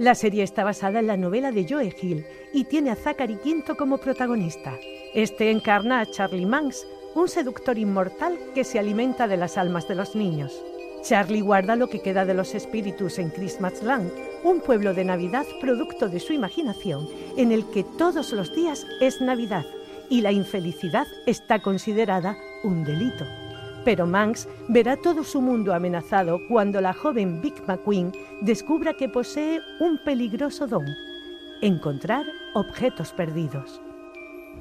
La serie está basada en la novela de Joe Hill y tiene a Zachary Quinto como protagonista. Este encarna a Charlie Manx, un seductor inmortal que se alimenta de las almas de los niños. Charlie guarda lo que queda de los espíritus en Christmasland, un pueblo de Navidad producto de su imaginación, en el que todos los días es Navidad y la infelicidad está considerada un delito. Pero Manx verá todo su mundo amenazado cuando la joven Vic McQueen descubra que posee un peligroso don, encontrar objetos perdidos.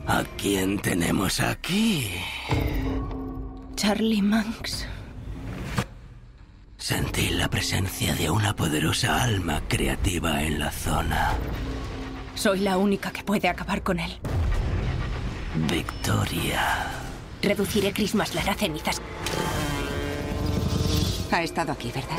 ¿A quién tenemos aquí? Charlie Manx. Sentí la presencia de una poderosa alma creativa en la zona. Soy la única que puede acabar con él. Victoria. Reduciré Christmasland a cenizas. Ha estado aquí, ¿verdad?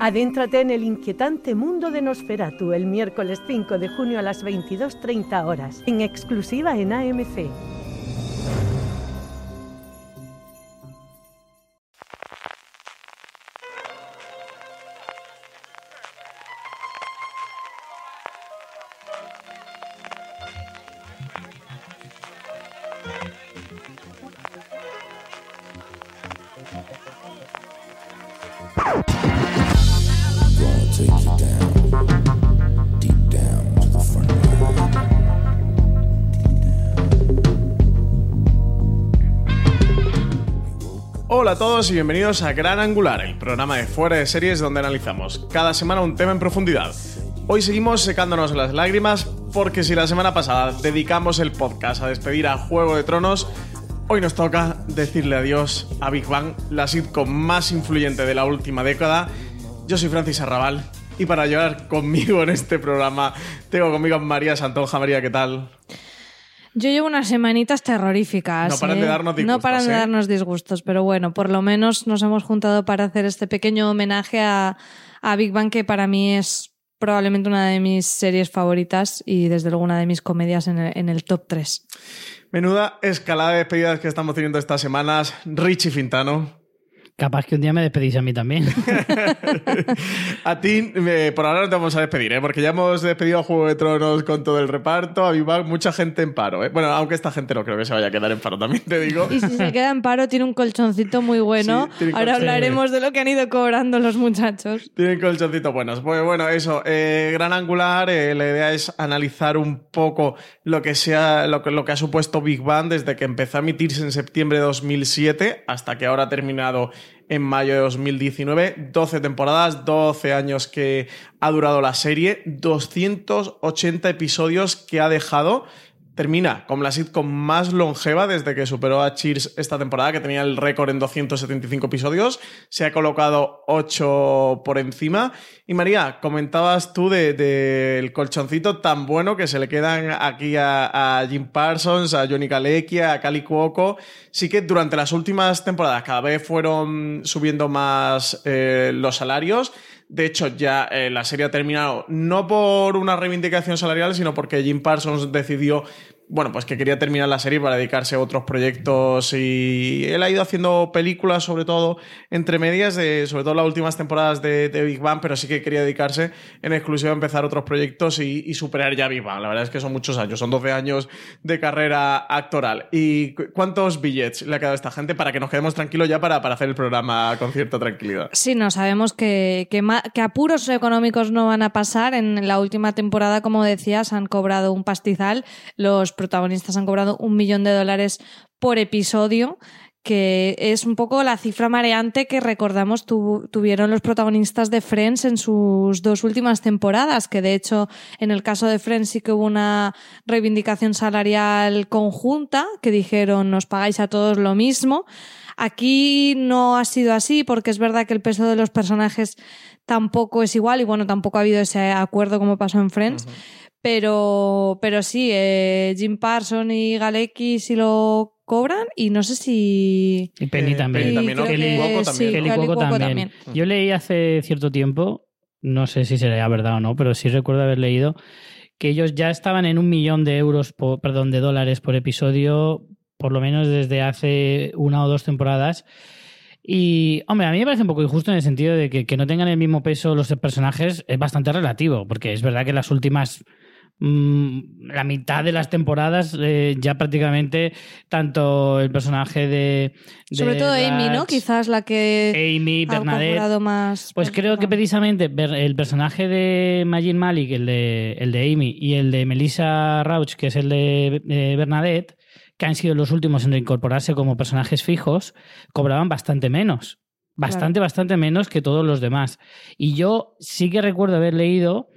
Adéntrate en el inquietante mundo de Nosferatu el miércoles 5 de junio a las 22.30 horas, en exclusiva en AMC. Hola a todos y bienvenidos a Gran Angular, el programa de fuera de series donde analizamos cada semana un tema en profundidad. Hoy seguimos secándonos las lágrimas porque si la semana pasada dedicamos el podcast a despedir a Juego de Tronos, hoy nos toca decirle adiós a Big Bang, la sitcom más influyente de la última década. Yo soy Francis Arrabal y para llorar conmigo en este programa tengo conmigo a María Santonja. María, ¿qué tal? Yo llevo unas semanitas terroríficas. No paran de ¿eh? darnos No disgustos, paran de ¿eh? darnos disgustos, pero bueno, por lo menos nos hemos juntado para hacer este pequeño homenaje a, a Big Bang, que para mí es probablemente una de mis series favoritas y desde luego una de mis comedias en el, top 3. Menuda escalada de despedidas que estamos teniendo estas semanas. Richie Fintano. Capaz que un día me despedís a mí también. A ti, eh, por ahora no te vamos a despedir, ¿eh? porque ya hemos despedido a Juego de Tronos con todo el reparto, a Big Bang, mucha gente en paro. ¿eh? Bueno, aunque esta gente no creo que se vaya a quedar en paro, también te digo. Y si se queda en paro, tiene un colchoncito muy bueno. Sí, Ahora hablaremos de lo que han ido cobrando los muchachos. Tienen colchoncitos buenos. Pues bueno, eso, eh, gran angular, eh, la idea es analizar un poco lo que, sea, lo, que, lo que ha supuesto Big Bang desde que empezó a emitirse en septiembre de 2007 hasta que ahora ha terminado en mayo de 2019. 12 temporadas, 12 años que ha durado la serie, 280 episodios que ha dejado. Termina como la sitcom más longeva desde que superó a Cheers esta temporada, que tenía el récord en 275 episodios. Se ha colocado 8 por encima. Y María, comentabas tú del de, del colchoncito tan bueno que se le quedan aquí a, Jim Parsons, a Johnny Kalekia, a Cali Cuoco. Sí que durante las últimas temporadas cada vez fueron subiendo más eh, los salarios. De hecho, ya eh, la serie ha terminado no por una reivindicación salarial, sino porque Jim Parsons decidió bueno, pues que quería terminar la serie para dedicarse a otros proyectos y él ha ido haciendo películas, sobre todo entre medias, de, sobre todo las últimas temporadas de, Big Bang, pero sí que quería dedicarse en exclusiva a empezar otros proyectos y, superar ya Big Bang. La verdad es que son muchos años, son 12 años de carrera actoral. ¿Y cu- cuántos billets le ha quedado a esta gente para que nos quedemos tranquilos ya para, para hacer el programa con cierta tranquilidad? Sí, no, sabemos que, que apuros económicos no van a pasar. En la última temporada, como decías, han cobrado un pastizal. Los protagonistas han cobrado un millón de dólares por episodio, que es un poco la cifra mareante que recordamos tu- tuvieron los protagonistas de Friends en sus dos últimas temporadas, que de hecho en el caso de Friends sí que hubo una reivindicación salarial conjunta, que dijeron nos pagáis a todos lo mismo. Aquí no ha sido así porque es verdad que el peso de los personajes tampoco es igual y bueno, tampoco ha habido ese acuerdo como pasó en Friends. Pero, pero sí, eh, Jim Parson y Galecki sí lo cobran y no sé si... Y Penny Eh, también. Penny también, ¿no? creo Kelly que Cuoco sí, también. Kelly Kelly Cuoco Cuoco también. Yo leí hace cierto tiempo, no sé si será verdad o no, pero sí recuerdo haber leído que ellos ya estaban en un millón de euros, por- perdón, de dólares por episodio, por lo menos desde hace una o dos temporadas. Y, hombre, a mí me parece un poco injusto en el sentido de que, que no tengan el mismo peso los personajes es bastante relativo, porque es verdad que las últimas mm, la mitad de las temporadas eh, ya prácticamente tanto el personaje de, de Sobre todo Amy, ¿no? Quizás la que Amy, ha Bernadette. cobrado más... Pues creo que precisamente el personaje de Majin Malik, el de, el de Amy, y el de Melissa Rauch, que es el de eh, Bernadette, que han sido los últimos en reincorporarse como personajes fijos, cobraban bastante menos. Bastante, bastante menos que todos los demás. Y yo sí que recuerdo haber leído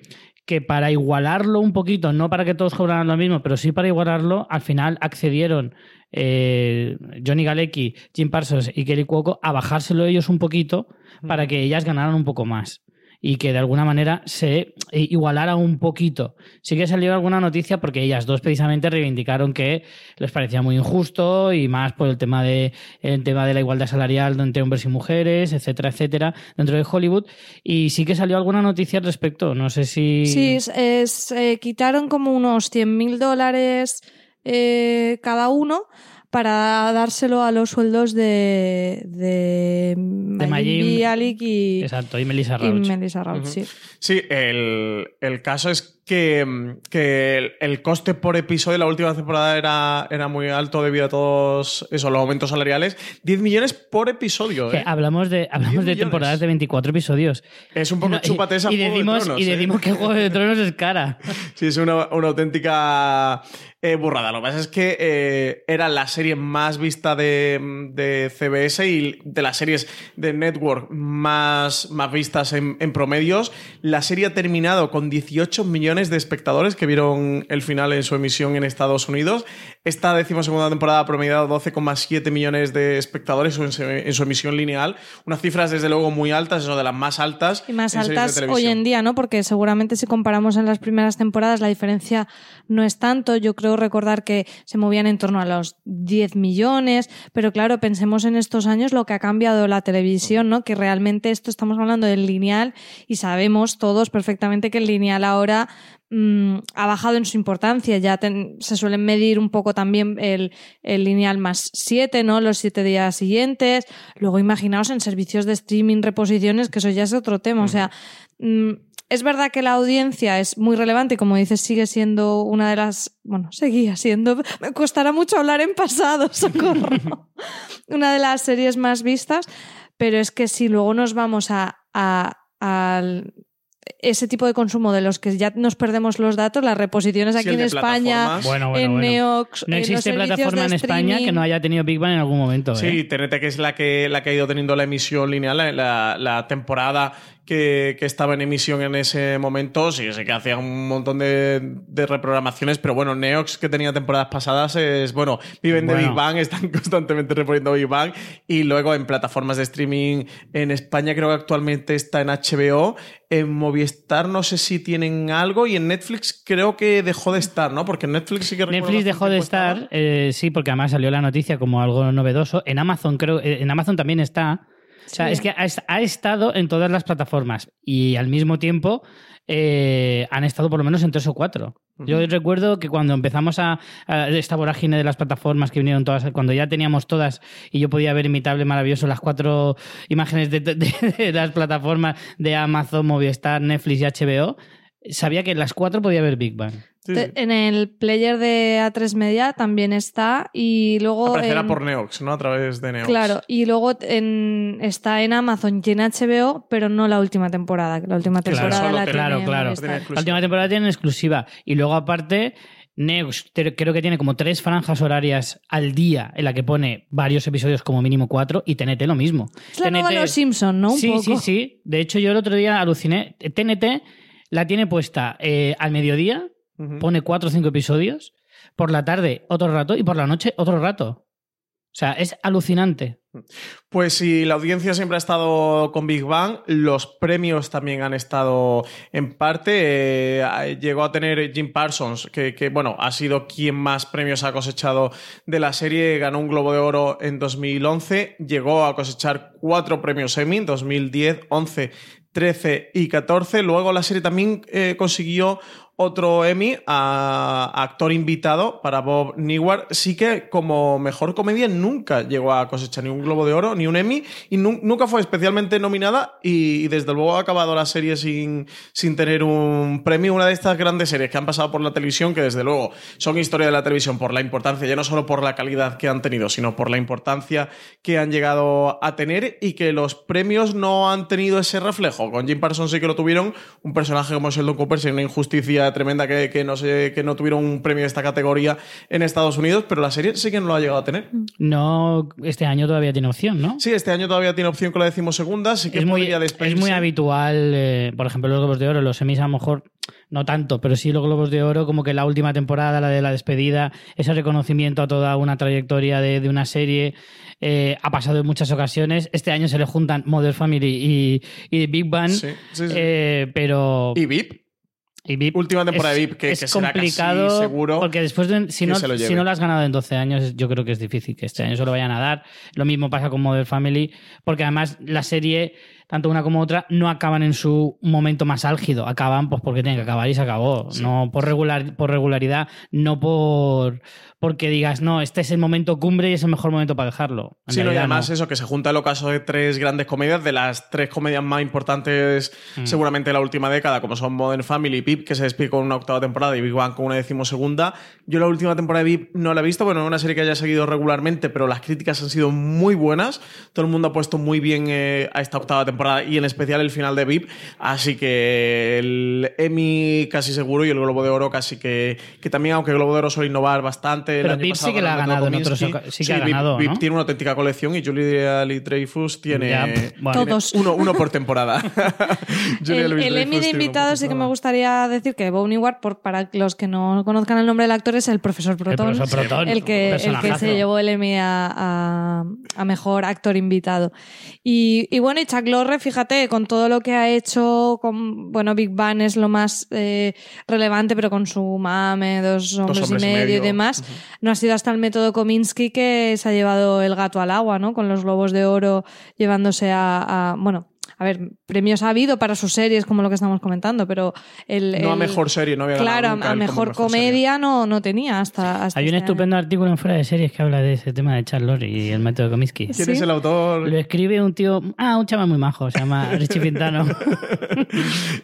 que para igualarlo un poquito, no para que todos cobraran lo mismo, pero sí para igualarlo, al final accedieron eh, Johnny Galecki, Jim Parsons y Kelly Cuoco a bajárselo ellos un poquito para que ellas ganaran un poco más y que de alguna manera se eh, igualara un poquito. Sí que salió alguna noticia porque ellas dos precisamente reivindicaron que les parecía muy injusto y más por el tema de el tema de la igualdad salarial entre hombres y mujeres, etcétera, etcétera, dentro de Hollywood y sí que salió alguna noticia al respecto, no sé si Sí, es, eh, quitaron como unos 100 mil dólares eh, cada uno para dárselo a los sueldos de, de, Mayim Mayim. Bialik y, Exacto, y Melissa y Rauch. Melissa Rauch, Ujú. sí. Sí, el, el caso es que, que el, el coste por episodio la última temporada era, era muy alto debido a todos esos los aumentos salariales. 10 millones por episodio. ¿eh? hablamos de, hablamos de temporadas de 24 episodios. Es un poco No, chúpate esa y, Juego de decimos, Tronos, y ¿eh? decimos que Juego de Tronos es cara. Sí, es una, una auténtica eh, burrada. Lo que pasa es que eh, era la serie más vista de, de CBS y de las series de Network más, más vistas en, en promedios. La serie ha terminado con 18 millones de espectadores que vieron el final en su emisión en Estados Unidos. Esta decimosegunda temporada ha promediado 12,7 millones de espectadores en su, en su emisión lineal. Unas cifras, desde luego, muy altas, eso de las más altas. Y más en series de altas hoy en día, ¿no? Porque seguramente si comparamos en las primeras temporadas la diferencia no es tanto. Yo creo recordar que se movían en torno a los 10 millones, pero claro, pensemos en estos años lo que ha cambiado la televisión, ¿no? Que realmente esto estamos hablando del lineal y sabemos todos perfectamente que el lineal ahora mm, ha bajado en su importancia. Ya se suelen medir un poco también el, lineal más 7, ¿no? Los siete días siguientes. Luego imaginaos en servicios de streaming, reposiciones, que eso ya es otro tema. O sea, mm, es verdad que la audiencia es muy relevante y como dices sigue siendo una de las, bueno, seguía siendo, me costará mucho hablar en pasado, socorro, una de las series más vistas, pero es que si luego nos vamos a, a- ese tipo de consumo de los que ya nos perdemos los datos, las reposiciones aquí en España, plataformas. Bueno, bueno, en bueno. Neox, No en los existe plataforma de en España que no haya tenido Big Bang en algún momento. ¿eh? Sí, TNT, que es la que, la que ha ido teniendo la emisión lineal, la, la- la temporada que, que estaba en emisión en ese momento. Sí, sé que hacía un montón de, de reprogramaciones, pero bueno, Neox, que tenía temporadas pasadas, es bueno, viven de Bueno. Big Bang, están constantemente reponiendo Big Bang. Y luego en plataformas de streaming en España, creo que actualmente está en HBO. En Movistar no sé si tienen algo y en Netflix creo que dejó de estar, ¿no? Porque en Netflix sí que Netflix dejó de estar, eh, sí, porque además salió la noticia como algo novedoso. En Amazon creo, eh, en Amazon también está, O sea, Sí. es que ha, est- ha estado en todas las plataformas y al mismo tiempo eh, han estado por lo menos en tres o cuatro. Yo recuerdo que cuando empezamos a, a esta vorágine de las plataformas que vinieron todas, cuando ya teníamos todas y yo podía ver imitable, maravilloso, las cuatro imágenes de, de- de las plataformas de Amazon, Movistar, Netflix y HBO, sabía que en las cuatro podía ver Big Bang. En el player de A3 Media también está y luego... Aparecerá en- por Neox, ¿no? A través de Neox. Claro, y luego en, está en Amazon y en HBO, pero no la última temporada. La última Claro, temporada solo la tiene claro, claro. La última temporada tiene exclusiva. Y luego, aparte, Neox creo que tiene como tres franjas horarias al día en la que pone varios episodios, como mínimo cuatro, y TNT lo mismo. Es la nueva Los Simpson, ¿no? Un sí, poco. sí, sí. De hecho, yo el otro día aluciné. TNT la tiene puesta eh, al mediodía, pone cuatro o cinco episodios, por la tarde otro rato y por la noche otro rato. O sea, es alucinante. Pues si la audiencia siempre ha estado con Big Bang, los premios también han estado en parte. Eh, llegó a tener Jim Parsons, que, que, bueno, ha sido quien más premios ha cosechado de la serie, ganó un Globo de Oro en 2011, llegó a cosechar cuatro premios Emmy, 2010, 11, 13 y 14. Luego la serie también eh, consiguió otro Emmy a, actor invitado para Bob Newhart. Sí que como mejor comedia nunca llegó a cosechar ni un Globo de Oro ni un Emmy y nu- nunca fue especialmente nominada y, y desde luego ha acabado la serie sin, sin tener un premio. Una de estas grandes series que han pasado por la televisión que desde luego son historia de la televisión por la importancia, ya no solo por la calidad que han tenido, sino por la importancia que han llegado a tener y que los premios no han tenido ese reflejo. Con Jim Parsons sí que lo tuvieron, un personaje como Sheldon Cooper, sin una injusticia tremenda que, que no sé, que no tuvieron un premio de esta categoría en Estados Unidos, pero la serie sí que no lo ha llegado a tener. No, este año todavía tiene opción, ¿no? Sí, este año todavía tiene opción con la decimosegunda, sí que es muy, es muy habitual, eh, por ejemplo, los Globos de Oro, los semis a lo mejor no tanto, pero sí los Globos de Oro, como que la última temporada, la de la despedida, ese reconocimiento a toda una trayectoria de, de una serie, eh, ha pasado en muchas ocasiones. Este año se le juntan Mother Family y, y Big Bang, Sí, sí, sí. eh, pero... Y VIP. Y VIP Última temporada es, de VIP, que, es que será casi complicado seguro. porque después de, si no, lo si no lo has ganado en 12 años yo creo que es difícil que este año se lo vayan a dar lo mismo pasa con Modern Family porque además la serie tanto una como otra no acaban en su momento más álgido acaban pues porque tienen que acabar y se acabó no por regular por regularidad no por porque digas no este es el momento cumbre y es el mejor momento para dejarlo En Sí, no, y además no. eso, que se junta el ocaso de tres grandes comedias, de las tres comedias más importantes Mm. seguramente de la última década, como son Modern Family y VIP, que se despide con una octava temporada y Big Bang con una decimosegunda. Yo la última temporada de VIP no la he visto, bueno, es una serie que haya seguido regularmente, pero las críticas han sido muy buenas. Todo el mundo ha puesto muy bien eh, a esta octava temporada y en especial el final de VIP, así que el Emmy casi seguro y el Globo de Oro casi que, que también, aunque el Globo de Oro suele innovar bastante. Pero VIP pasado sí que la ha ganado en otros sí ha VIP- ganado, VIP ¿no? tiene una auténtica colección y Julia Lee Dreyfus tiene, Ya, bueno. tiene Todos. Uno, uno por temporada. El, el Emmy de invitados sí que me gustaría decir que Bonnie Ward, por, para los que no conozcan el nombre del actor, es el profesor Proton. profesor Proton, el que, el que se llevó el Emmy a, a- a mejor actor invitado. Y, y bueno, y Chuck Lorre, fíjate, con todo lo que ha hecho, con, bueno, Big Bang es lo más eh, relevante, pero con su mame, dos hombres, hombres y y medio y demás, no ha sido hasta el método Kominsky que se ha llevado el gato al agua, ¿no? Con los globos de oro llevándose a, a- bueno, a ver, premios ha habido para sus series, como lo que estamos comentando, pero el. No a mejor serie, no había ganado Claro, nunca a mejor, serie. comedia no, no tenía hasta. hasta hay un este año. estupendo artículo en Fuera de Series que habla de ese tema de Charles Lorry y el método Comiskey. ¿Quién ¿Sí? es el autor? Lo escribe un tío, ah, un chaval muy majo, se llama Richie Pintano.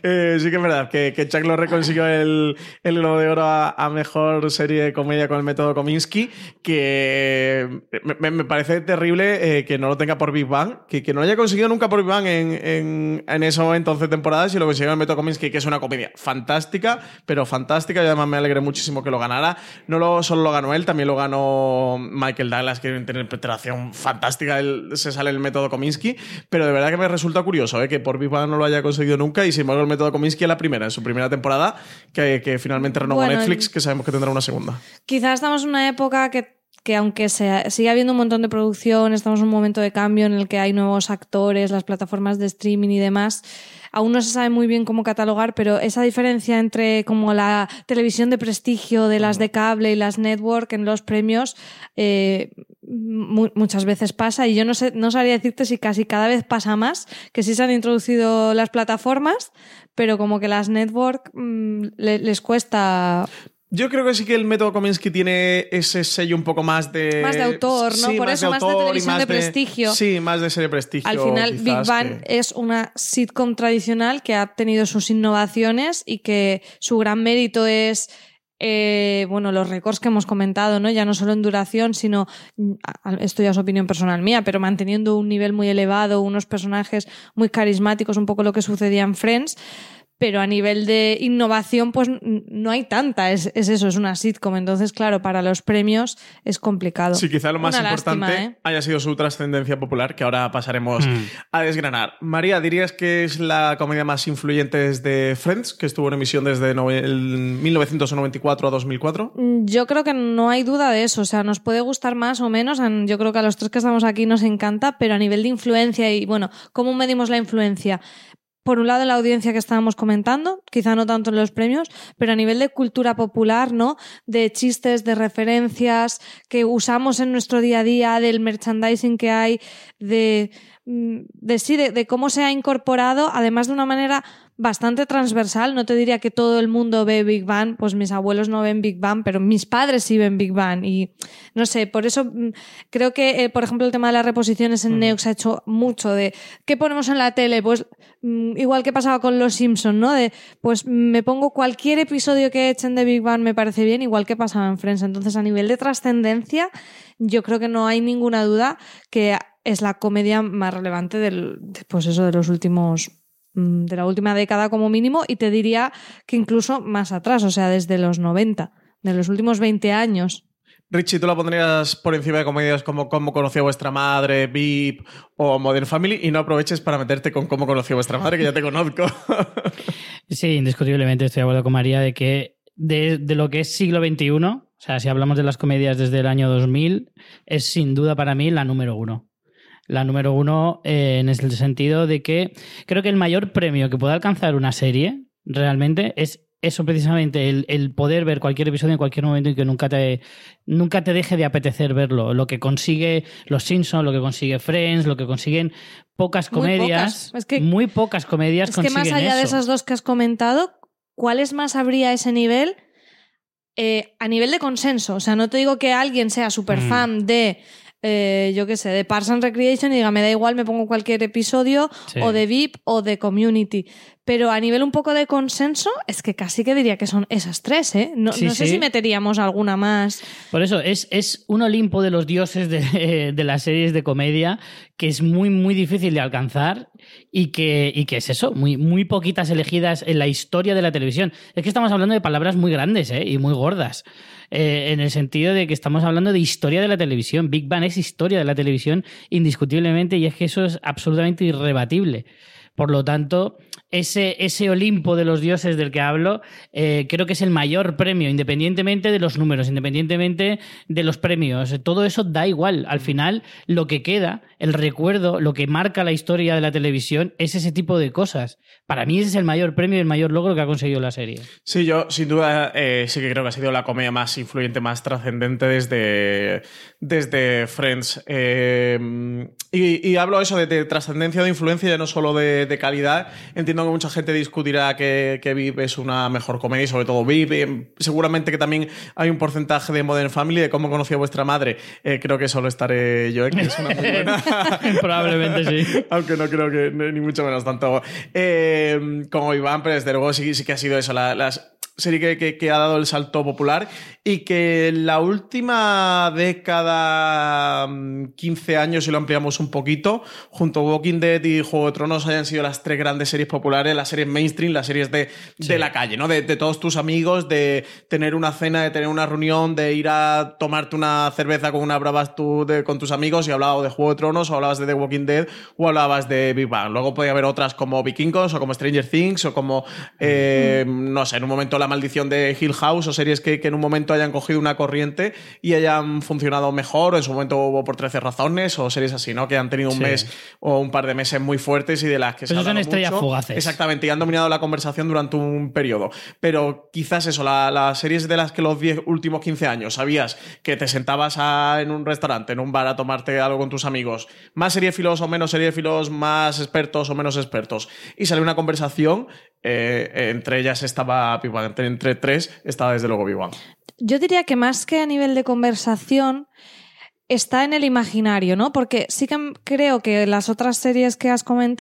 Eh, sí que es verdad que, que Chuck Lorre consiguió el, el Globo de Oro a, a mejor serie de comedia con el método Kominsky, que me, me parece terrible eh, que no lo tenga por Big Bang, que, que no lo haya conseguido nunca por Big Bang en, en, en eso en 11 temporadas y lo consiguió en el método Kominsky, que es una comedia fantástica, pero fantástica y además me alegré muchísimo que lo ganara. No lo, solo lo ganó él, también lo ganó Michael Douglas, que tiene una interpretación fantástica, él se sale el método Kominsky, pero de verdad que me resulta curioso ¿eh? que por Big Bang no lo haya conseguido nunca y sin embargo el método Kominsky es la primera, en su primera temporada, que, que finalmente renovó Bueno, Netflix, que sabemos que tendrá una segunda. Quizás estamos en una época que, que aunque se, sigue habiendo un montón de producción, estamos en un momento de cambio en el que hay nuevos actores, las plataformas de streaming y demás, aún no se sabe muy bien cómo catalogar, pero esa diferencia entre como la televisión de prestigio de las de cable y las network en los premios eh, mu- muchas veces pasa. Y yo no sé, no sabría decirte si casi cada vez pasa más, que sí se han introducido las plataformas, pero como que las network mm, le- les cuesta Yo creo que sí que el método Kominsky tiene ese sello un poco más de. Más de autor, ¿no? Sí, Por eso, más de autor y televisión de prestigio. Sí, más de serie de prestigio. Al final, Big Bang que- es una sitcom tradicional que ha tenido sus innovaciones y que su gran mérito es. eh, bueno, los récords que hemos comentado, ¿no? Ya no solo en duración, sino, esto ya es opinión personal mía, pero manteniendo un nivel muy elevado, unos personajes muy carismáticos, un poco lo que sucedía en Friends. Pero a nivel de innovación, pues no hay tanta, es, es eso, es una sitcom. Entonces, claro, para los premios es complicado. Sí, quizá lo más Una importante lástima, ¿eh? haya sido su trascendencia popular, que ahora pasaremos Mm. a desgranar. María, ¿dirías que es la comedia más influyente desde Friends, que estuvo en emisión desde no- el 1994 a 2004? Mm, Yo creo que no hay duda de eso. O sea, nos puede gustar más o menos. Yo creo que a los tres que estamos aquí nos encanta, pero a nivel de influencia y, bueno, ¿cómo medimos la influencia? Por un lado, la audiencia que estábamos comentando, quizá no tanto en los premios, pero a nivel de cultura popular, ¿no? De chistes, de referencias que usamos en nuestro día a día, del merchandising que hay, de, mm, de sí, de, de cómo se ha incorporado, además de una manera bastante transversal. No te diría que todo el mundo ve Big Bang, pues mis abuelos no ven Big Bang, pero mis padres sí ven Big Bang. Y no sé, por eso mm, creo que, eh, por ejemplo, el tema de las reposiciones en Neox ha hecho mucho de ¿qué ponemos en la tele? Pues mm, igual que pasaba con Los Simpsons, ¿no? De pues me pongo cualquier episodio que echen de Big Bang me parece bien, igual que pasaba en Friends. Entonces, a nivel de trascendencia, yo creo que no hay ninguna duda que es la comedia más relevante del, de, pues eso, de los últimos mm, de la última década como mínimo y te diría que incluso más atrás, o sea, desde los 90, de los últimos 20 años. Richie, ¿tú la pondrías por encima de comedias como Cómo conoció vuestra madre, VIP o Modern Family? Y no aproveches para meterte con Cómo conoció vuestra madre, que ya te conozco. Sí, indiscutiblemente estoy de acuerdo con María de que de, de lo que es siglo XXI, o sea, si hablamos de las comedias desde el año 2000, es sin duda para mí la número uno. La número uno eh, en el sentido de que creo que el mayor premio que puede alcanzar una serie realmente es eso precisamente, el, el poder ver cualquier episodio en cualquier momento y que nunca te, nunca te deje de apetecer verlo. Lo que consigue Los Simpsons, lo que consigue Friends, lo que consiguen pocas Muy comedias. pocas. Es que- muy pocas comedias Es que más allá de esas dos que has comentado, ¿cuáles más habría ese nivel? Eh, a nivel de consenso. O sea, no te digo que alguien sea súper Mm. fan de, eh, yo qué sé, de Parks and Recreation y diga, me da igual, me pongo cualquier episodio, Sí. o de VIP o de Community. Pero a nivel un poco de consenso, es que casi que diría que son esas tres, ¿eh? No, Sí, no sé sí. si meteríamos alguna más. Por eso, es, es un Olimpo de los dioses de, de las series de comedia que es muy, muy difícil de alcanzar y que, y que es eso, muy, muy poquitas elegidas en la historia de la televisión. Es que estamos hablando de palabras muy grandes ¿eh? y muy gordas, eh, en el sentido de que estamos hablando de historia de la televisión. Big Bang es historia de la televisión indiscutiblemente y es que eso es absolutamente irrebatible. Por lo tanto, ese, ese Olimpo de los dioses del que hablo, eh, creo que es el mayor premio, independientemente de los números, independientemente de los premios. Todo eso da igual. Al final, lo que queda, el recuerdo, lo que marca la historia de la televisión, es ese tipo de cosas. Para mí ese es el mayor premio y el mayor logro que ha conseguido la serie. Sí, yo sin duda eh, sí que creo que ha sido la comedia más influyente, más trascendente desde, desde Friends. Eh, y, y hablo eso de, de trascendencia, de influencia, ya no solo de, de calidad. Entiendo que mucha gente discutirá que, que VIP es una mejor comedia, y sobre todo VIP. Eh, seguramente que también hay un porcentaje de Modern Family, de cómo conocí a vuestra madre. Eh, creo que solo estaré yo, eh, que es una muy buena. Probablemente sí. Aunque no creo que ni mucho menos tanto eh, como Iván, pero desde luego sí, sí que ha sido eso, la, las serie que, que- que ha dado el salto popular y que en la última década, mm, 15 años, si lo ampliamos un poquito, junto a Walking Dead y Juego de Tronos hayan sido las tres grandes series populares, las series mainstream, las series de, de la calle, ¿no? De, de todos tus amigos, de tener una cena, de tener una reunión, de ir a tomarte una cerveza con una bravas tú de- con tus amigos y hablabas de Juego de Tronos o hablabas de The Walking Dead o hablabas de Big Bang. Luego podía haber otras como Vikingos o como Stranger Things o como, eh, no sé, en un momento La maldición de Hill House o series que, que en un momento hayan cogido una corriente y hayan funcionado mejor, o en su momento hubo por 13 razones, o series así, ¿no? Que han tenido un Sí. mes o un par de meses muy fuertes y de las que se Pero ha son estrellas mucho. fugaces. Exactamente, y han dominado la conversación durante un periodo. Pero quizás eso, la- las series de las que los 10 últimos 15 años sabías que te sentabas a- en un restaurante, en un bar a tomarte algo con tus amigos, más seriéfilos o menos seriéfilos, más expertos o menos expertos, y salió una conversación, eh, entre ellas estaba entre, tres estaba desde luego Big. Yo diría que más que a nivel de conversación está en el imaginario, ¿no? Porque sí que creo que las otras series que has comentado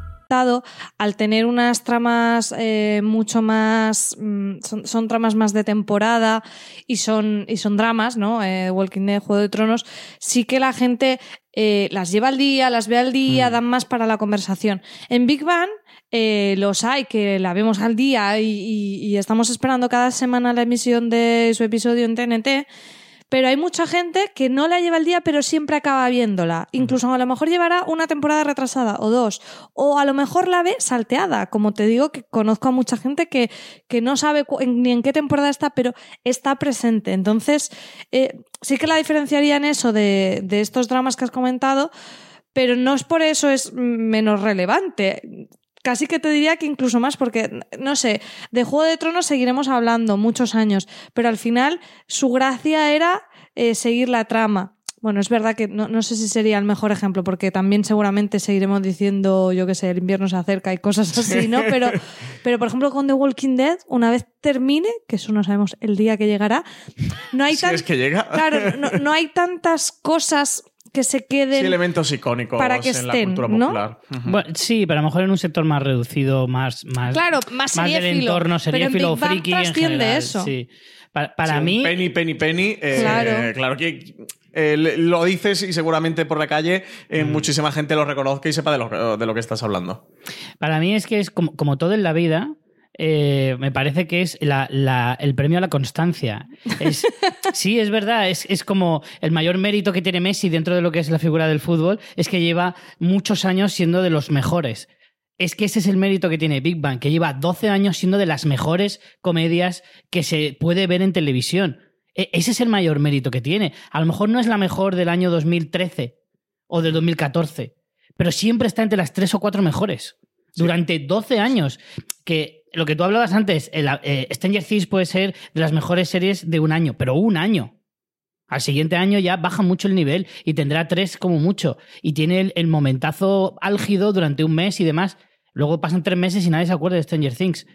Al tener unas tramas eh, mucho más mm, son, son tramas más de temporada y son y son dramas no Eh, Walking Dead Juego de Tronos sí que la gente eh, las lleva al día las ve al día dan más para la conversación. En Big Bang eh, los hay que la vemos al día y, y- y estamos esperando cada semana la emisión de su episodio en TNT pero hay mucha gente que no la lleva al día, pero siempre acaba viéndola. Incluso a lo mejor llevará una temporada retrasada o dos. O a lo mejor la ve salteada. Como te digo, que conozco a mucha gente que, que no sabe ni en qué temporada está, pero está presente. Entonces, eh, sí que la diferenciaría en eso de, de estos dramas que has comentado, pero no es por eso es menos relevante. Casi que te diría que incluso más, porque, no sé, de Juego de Tronos seguiremos hablando muchos años, pero al final su gracia era eh, seguir la trama. Bueno, es verdad que no, no sé si sería el mejor ejemplo, porque también seguramente seguiremos diciendo, yo qué sé, el invierno se acerca y cosas así, ¿no? Pero, pero por ejemplo, con The Walking Dead, una vez termine, que eso no sabemos el día que llegará, no hay Si tan- es que llega. Claro, no, no hay tantas cosas que se queden Sí, elementos icónicos para que en la estén, cultura ¿no? popular. Bueno, sí, pero a lo mejor en un sector más reducido, más. más Claro, más del seriéfilo, entorno seriéfilo, Bang friki en general. eso. Sí. Pa- Para, Sí, mí. Penny, penny, penny. eh, Claro. claro. que eh, lo dices y seguramente por la calle eh, Mm. muchísima gente lo reconozca y sepa de lo, de lo que estás hablando. Para mí es que es como, como todo en la vida. Eh, me parece que es la- la- el premio a la constancia. Es, sí, es verdad, es, es como el mayor mérito que tiene Messi dentro de lo que es la figura del fútbol, es que lleva muchos años siendo de los mejores. Es que ese es el mérito que tiene Big Bang, que lleva 12 años siendo de las mejores comedias que se puede ver en televisión. E- ese es el mayor mérito que tiene. A lo mejor no es la mejor del año 2013 o del 2014, pero siempre está entre las tres o cuatro mejores. Durante 12 años. Que lo que tú hablabas antes, el, eh, Stranger Things puede ser de las mejores series de un año, pero un año. Al siguiente año ya baja mucho el nivel y tendrá tres como mucho. Y tiene el, el momentazo álgido durante un mes y demás. Luego pasan tres meses y nadie se acuerda de Stranger Things.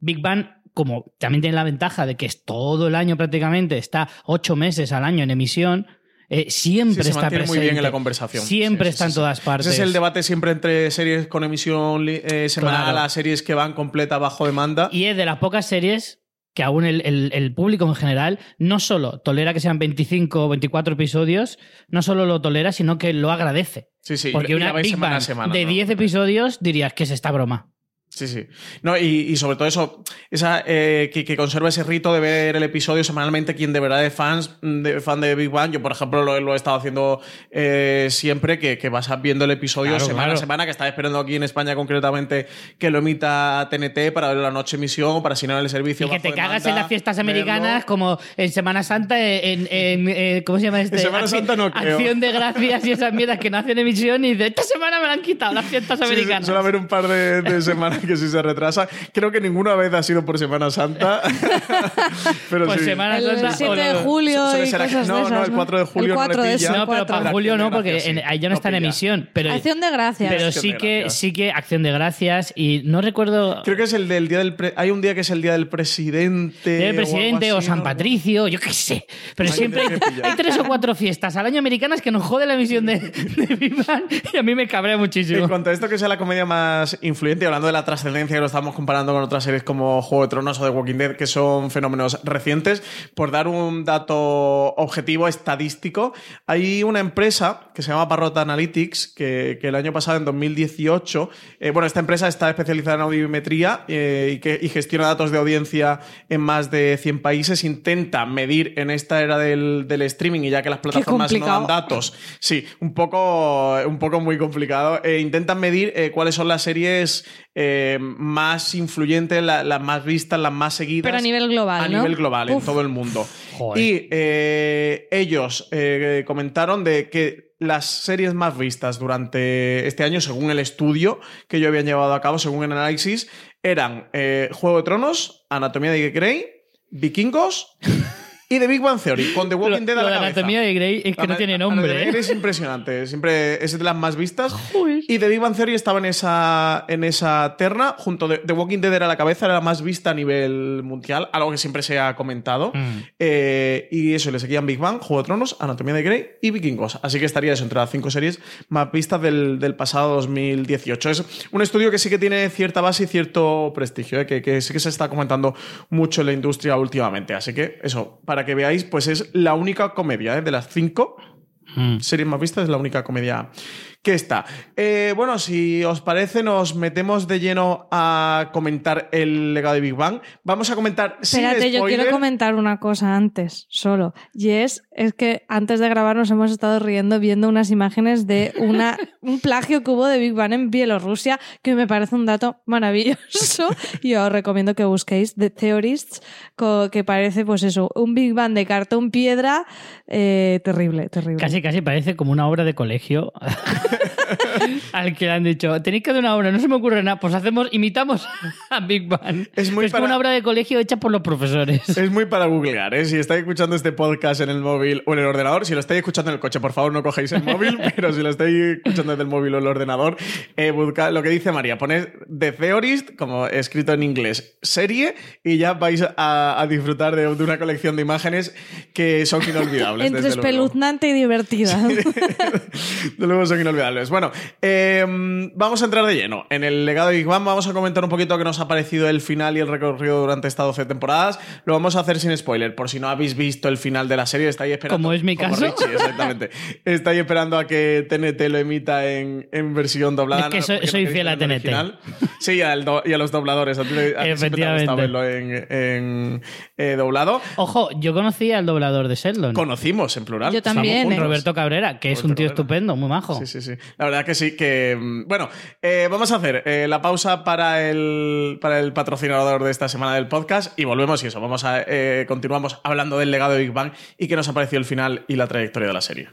Big Bang, como también tiene la ventaja de que es todo el año prácticamente, está ocho meses al año en emisión, eh, siempre Sí, se está mantiene presente. muy bien en la conversación. Siempre Sí, está sí, en todas partes. Ese es el debate siempre entre series con emisión eh, semanal Claro. a series que van completa bajo demanda. Y es de las pocas series que aún el, el- el público en general no solo tolera que sean 25 o 24 episodios, no solo lo tolera, sino que lo agradece. Sí, sí, Porque una Big semana Bang semana, de ¿no? 10 episodios dirías que es esta broma. Sí, sí. No, y, y sobre todo eso, esa, eh, que, que conserva ese rito de ver el episodio semanalmente, quien de verdad es fans, de, fan de Big Bang. Yo, por ejemplo, lo, lo he estado haciendo eh, siempre, que, que vas viendo el episodio Claro, semana claro. a semana, que estaba esperando aquí en España concretamente que lo emita TNT para ver la noche emisión para asignar el servicio. Y que te cagas en las fiestas verlo. americanas como en Semana Santa, en, en- en- ¿cómo se llama este? En Semana Santa no creo. Acción de gracias y esas mierdas que no hacen emisión y de esta semana me la han quitado las fiestas Sí, sí, americanas. suele haber un par de, de semanas que sí se retrasa. Creo que ninguna vez ha sido por Semana Santa. pero Pues sí. Semana El Santa 7 o de lo- julio suele y ser cosas no, de no, esas, el 4 de julio El no le 4 de pilla. ese, No, pero para Julio no, porque sí. en- ahí ya no, No está en pilla. emisión. Pero, Acción de gracias. pero sí que, gracias. sí que Acción de Gracias y no recuerdo... Creo que es el del día del pre- hay un día que es el día del presidente Del o presidente o así, San ¿no? Patricio, yo qué sé. Pero siempre hay, tres o cuatro fiestas al año americanas que nos jode la emisión de, de Bang y a mí me cabrea En muchísimo. cuanto a esto que sea la comedia más influyente, hablando de la trascendencia que lo estamos comparando con otras series como Juego de Tronos o The Walking Dead, que son fenómenos recientes. Por dar un dato objetivo estadístico, hay una empresa que se llama Parrot Analytics, que, que el año pasado, en 2018, eh, bueno, esta empresa está especializada en audiometría eh, y, que, y gestiona datos de audiencia en más de 100 países, intenta medir en esta era del, del streaming y ya que las plataformas no dan datos, sí, un poco, un poco muy complicado, eh, intentan medir eh, cuáles son las series eh, más influyentes, la- las más vistas, las más seguidas. Pero a nivel global, A ¿no? nivel global, en todo el mundo. Joder. Y eh, ellos eh, comentaron de que las series más vistas durante este año, según el estudio que ellos habían llevado a cabo, según el análisis, eran eh, Juego de Tronos, Anatomía de Grey, Vikingos y The Big Bang Theory, con The Walking Lo- Dead a la cabeza. Anatomía de Grey es que no tiene nombre, ¿eh? Es impresionante, siempre es de las más vistas. Y The Big Bang Theory estaba en esa, en esa terna, junto de The Walking Dead era la cabeza, era la más vista a nivel mundial, algo que siempre se ha comentado. Mm. Eh, y eso, le seguían Big Bang, Juego de Tronos, Anatomía de Grey y Vikingos. Así que estaría eso entre las cinco series más vistas del, del pasado 2018. Es un estudio que sí que tiene cierta base y cierto prestigio, eh, que, que sí que se está comentando mucho en la industria últimamente. Así que eso, para que veáis, pues es la única comedia eh, de las cinco Mm. series más vistas, es la única comedia que está. Eh, bueno, si os parece, nos metemos de lleno a comentar el legado de Big Bang. Vamos a comentar sin Espérate, yo quiero comentar una cosa antes, solo. Y es, es que antes de grabar nos hemos estado riendo viendo unas imágenes de una, un plagio que hubo de Big Bang en Bielorrusia, que me parece un dato maravilloso. y os recomiendo que busquéis The Theorists, que parece, pues eso, un Big Bang de cartón piedra eh, terrible, terrible. Casi, casi parece como una obra de colegio al que le han dicho, tenéis que dar una obra, no se me ocurre nada, pues hacemos, imitamos a Big Bang. Es muy es como una obra de colegio hecha por los profesores. Es muy para googlear, ¿eh? Si estáis escuchando este podcast en el móvil o en el ordenador, si lo estáis escuchando en el coche, por favor no cogéis el móvil, pero si lo estáis escuchando desde el móvil o el ordenador, eh, buscad lo que dice María, poned The Theorist, como escrito en inglés, serie, y ya vais a, a disfrutar de, de una colección de imágenes que son inolvidables. Entre espeluznante y divertida. De luego son inolvidables. Bueno, eh, vamos a entrar de lleno. En el legado de Big Bang vamos a comentar un poquito qué nos ha parecido el final y el recorrido durante estas 12 temporadas. Lo vamos a hacer sin spoiler, por si no habéis visto el final de la serie, estáis esperando. Como es mi caso. Richie, exactamente. estáis esperando a que TNT lo emita en, en versión doblada. Es que soy- no fiel a TNT. original. Sí, al do- y a los dobladores. A ti, a Efectivamente. verlo en, en, eh, doblado. Ojo, yo conocí al doblador de Sheldon. Conocimos en plural. Yo también, ¿eh? Roberto Cabrera, que es Roberto un tío Cabrera. estupendo, muy majo. Sí, sí, sí. La verdad que sí, que. mm, Bueno, eh, vamos a hacer eh, la pausa para el, para el patrocinador de esta semana del podcast y volvemos y eso. Vamos a. eh, continuamos hablando del legado de Big Bang y qué nos ha parecido el final y la trayectoria de la serie.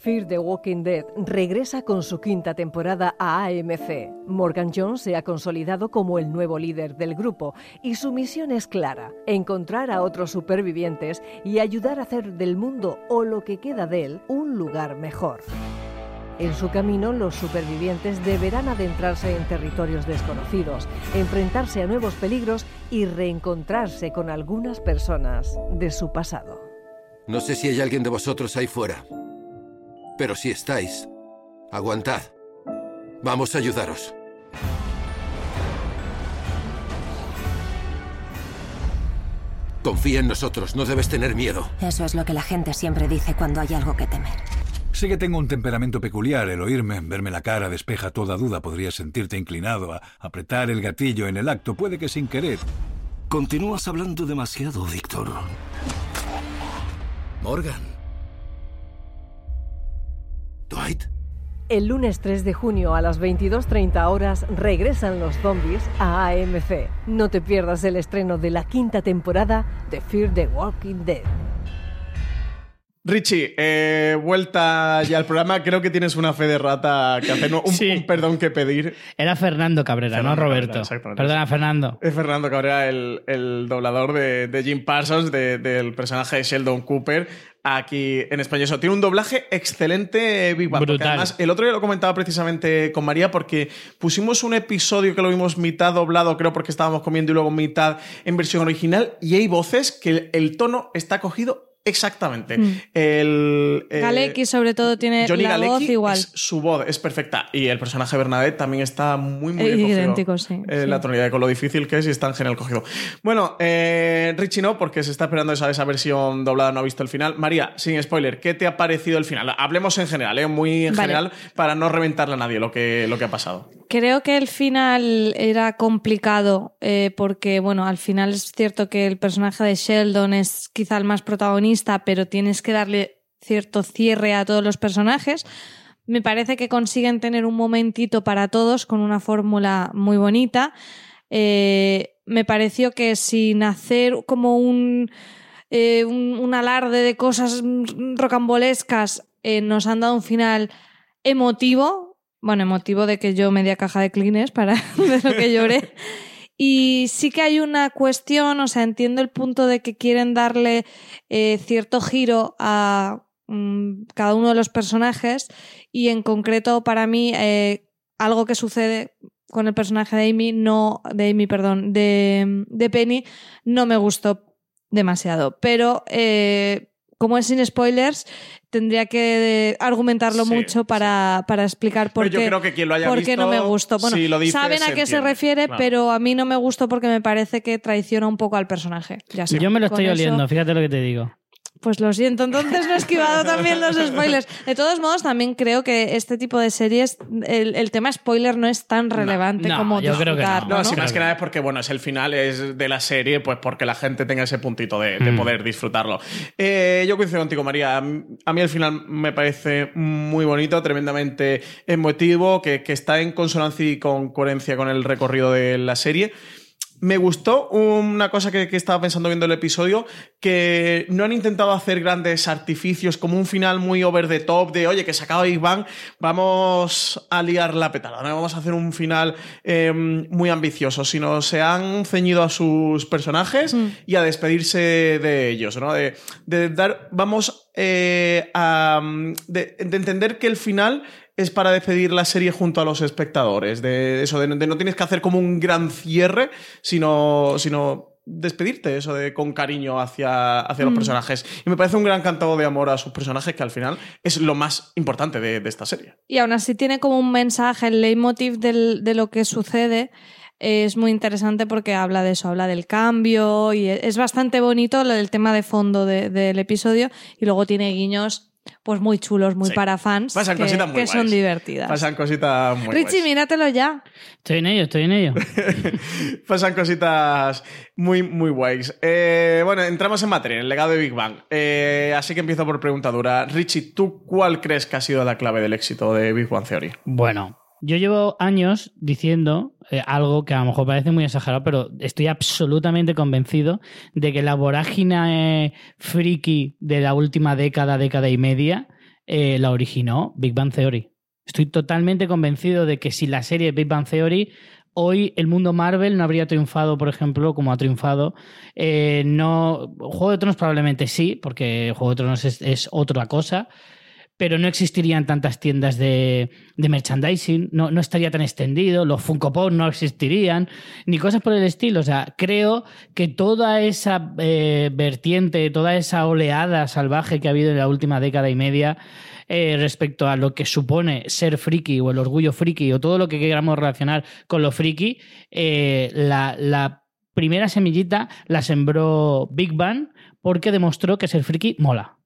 Fear the Walking Dead regresa con su quinta temporada a AMC. Morgan Jones se ha consolidado como el nuevo líder del grupo y su misión es clara, encontrar a otros supervivientes y ayudar a hacer del mundo o lo que queda de él un lugar mejor. En su camino, los supervivientes deberán adentrarse en territorios desconocidos, enfrentarse a nuevos peligros y reencontrarse con algunas personas de su pasado. No sé si hay alguien de vosotros ahí fuera. Pero si estáis, aguantad. Vamos a ayudaros. Confía en nosotros, no debes tener miedo. Eso es lo que la gente siempre dice cuando hay algo que temer. Sé que tengo un temperamento peculiar. El oírme, verme la cara, despeja toda duda. Podrías sentirte inclinado a apretar el gatillo en el acto. Puede que sin querer. Continúas hablando demasiado, Víctor. Morgan. Dwight. El lunes 3 de junio a las 22.30 horas regresan los zombies a AMC. No te pierdas el estreno de la quinta temporada de Fear the Walking Dead. Richie, eh, vuelta ya al programa. Creo que tienes una fe de rata que hacer, ¿no? un, Sí. un perdón que pedir. Era Fernando Cabrera, Fernando no Cabrera, Roberto. exactamente. Perdona, Fernando. Es Fernando Cabrera, el, el doblador de, de Jim Parsons, de- del personaje de Sheldon Cooper, aquí en español. Eso, tiene un doblaje excelente, Big Bang. porque Brutal. Además, el otro día lo comentaba precisamente con María, porque pusimos un episodio que lo vimos mitad doblado, creo, porque estábamos comiendo y luego mitad en versión original, y hay voces que el, el tono está cogido exactamente. Mm. El, eh, Galecki, sobre todo, tiene Johnny la voz igual. es- su voz es perfecta y el personaje de Bernadette también está muy muy bien cogido. idéntico, sí, Eh, sí. La tonalidad con lo difícil que es y está en genial cogido. Bueno, eh, Richie no, porque se está esperando esa, esa versión doblada, no ha visto el final. María, sin spoiler, ¿qué te ha parecido el final? Hablemos en general, ¿eh? muy en Vale. general, para no reventarle a nadie lo que, lo que ha pasado. Creo que el final era complicado porque, bueno, al final es cierto que el personaje de Sheldon es quizá el más protagonista, pero tienes que darle cierto cierre a todos los personajes. Me parece que consiguen tener un momentito para todos con una fórmula muy bonita. Eh, me pareció que sin hacer como un, eh, un, alarde de cosas rocambolescas, eh, nos han dado un final emotivo. Bueno, emotivo de que yo media caja de clines para de lo que lloré. Y sí que hay una cuestión, o sea, entiendo el punto de que quieren darle eh, cierto giro a mm, cada uno de los personajes y en concreto para mí eh, algo que sucede con el personaje de Amy, no, de Amy, perdón, de, de Penny, no me gustó demasiado. Pero eh, como es sin spoilers, tendría que argumentarlo Sí, mucho para, para explicar por Pero yo qué, creo que quien lo haya por qué no me visto, gustó. Bueno, si lo dice, saben a qué se refiere, claro. pero a mí no me gustó porque me parece que traiciona un poco al personaje. Ya está. Yo me lo Con estoy eso, oliendo, fíjate lo que te digo. Pues lo siento, entonces no he esquivado también los spoilers. De todos modos, también creo que este tipo de series, el, el tema spoiler no es tan relevante no, como yo creo que no. No, ¿no? si más que nada es porque, bueno, es el final es de la serie, pues porque la gente tenga ese puntito de, de Mm. poder disfrutarlo. Eh, yo coincido contigo, María. A mí el final me parece muy bonito, tremendamente emotivo, que, que está en consonancia y con coherencia con el recorrido de la serie. Me gustó una cosa que, que estaba pensando viendo el episodio, que no han intentado hacer grandes artificios, como un final muy over the top de, oye, que se acaba Big Bang, vamos a liar la petada, ¿no? vamos a hacer un final eh, muy ambicioso, sino se han ceñido a sus personajes y a despedirse de ellos, ¿no? De, de dar, vamos eh, a, de, de entender que el final es para despedir la serie junto a los espectadores. De eso, de, de no tienes que hacer como un gran cierre, sino, sino despedirte, eso de con cariño hacia, hacia los Mm. personajes. Y me parece un gran cantado de amor a sus personajes, que al final es lo más importante de, de esta serie. Y aún así tiene como un mensaje, el leitmotiv del- de lo que sucede eh, es muy interesante porque habla de eso, habla del cambio y e- es bastante bonito el- el tema de fondo de- del episodio y luego tiene guiños pues muy chulos, muy Sí. para fans Pasan que, cositas muy que son divertidas. Pasan cositas muy Richie, guays. míratelo ya. Estoy en ello, estoy en ello. Pasan cositas muy, muy guays. Eh, bueno, entramos en materia, en el legado de Big Bang. Eh, así que empiezo por pregunta dura. Richie, ¿tú cuál crees que ha sido la clave del éxito de Big Bang Theory? Bueno, yo llevo años diciendo eh, algo que a lo mejor parece muy exagerado, pero estoy absolutamente convencido de que la vorágine friki de la última década, década y media, eh, la originó Big Bang Theory. Estoy totalmente convencido de que si la serie Big Bang Theory hoy el mundo Marvel no habría triunfado, por ejemplo, como ha triunfado. Eh, no, Juego de Tronos probablemente sí, porque Juego de Tronos es otra cosa, pero no existirían tantas tiendas de, merchandising, no, no estaría tan extendido, los Funko Pop no existirían, ni cosas por el estilo. O sea, creo que toda esa eh, vertiente, toda esa oleada salvaje que ha habido en la última década y media eh, respecto a lo que supone ser friki o el orgullo friki o todo lo que queramos relacionar con lo friki, eh, la, la primera semillita la sembró Big Bang porque demostró que ser friki mola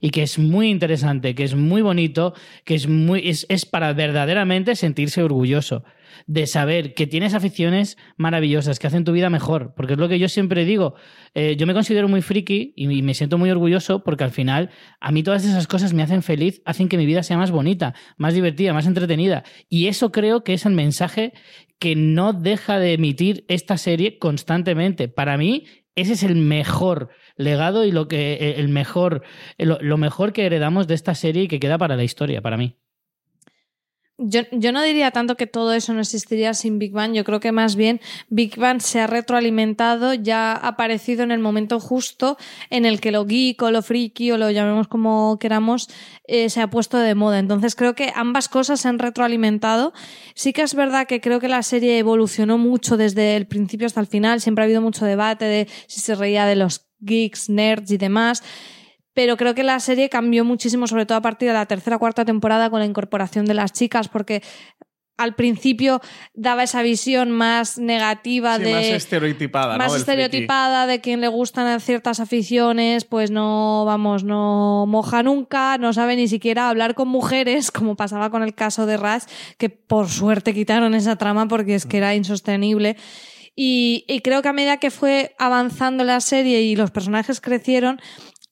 y que es muy interesante, que es muy bonito, que es muy es, es, para verdaderamente sentirse orgulloso de saber que tienes aficiones maravillosas que hacen tu vida mejor, porque es lo que yo siempre digo, eh, yo me considero muy friki y, y me siento muy orgulloso porque al final a mí todas esas cosas me hacen feliz, hacen que mi vida sea más bonita, más divertida, más entretenida y eso creo que es el mensaje que no deja de emitir esta serie constantemente. Para mí ese es el mejor legado y lo que el mejor lo, lo, mejor que heredamos de esta serie y que queda para la historia para mí. Yo, yo, no diría tanto que todo eso no existiría sin Big Bang, yo creo que más bien Big Bang se ha retroalimentado, ya ha aparecido en el momento justo en el que lo geek o lo friki o lo llamemos como queramos eh, se ha puesto de moda. Entonces creo que ambas cosas se han retroalimentado. Sí que es verdad que creo que la serie evolucionó mucho desde el principio hasta el final, siempre ha habido mucho debate de si se reía de los geeks, nerds y demás. pero creo que la serie cambió muchísimo, sobre todo a partir de la tercera o cuarta temporada con la incorporación de las chicas, porque al principio daba esa visión más negativa Sí, de más estereotipada, ¿no? más estereotipada de quien le gustan ciertas aficiones, pues no, vamos, no moja nunca, no sabe ni siquiera hablar con mujeres, como pasaba con el caso de Rush, que por suerte quitaron esa trama porque es que era insostenible. Y, y creo que a medida que fue avanzando la serie y los personajes crecieron,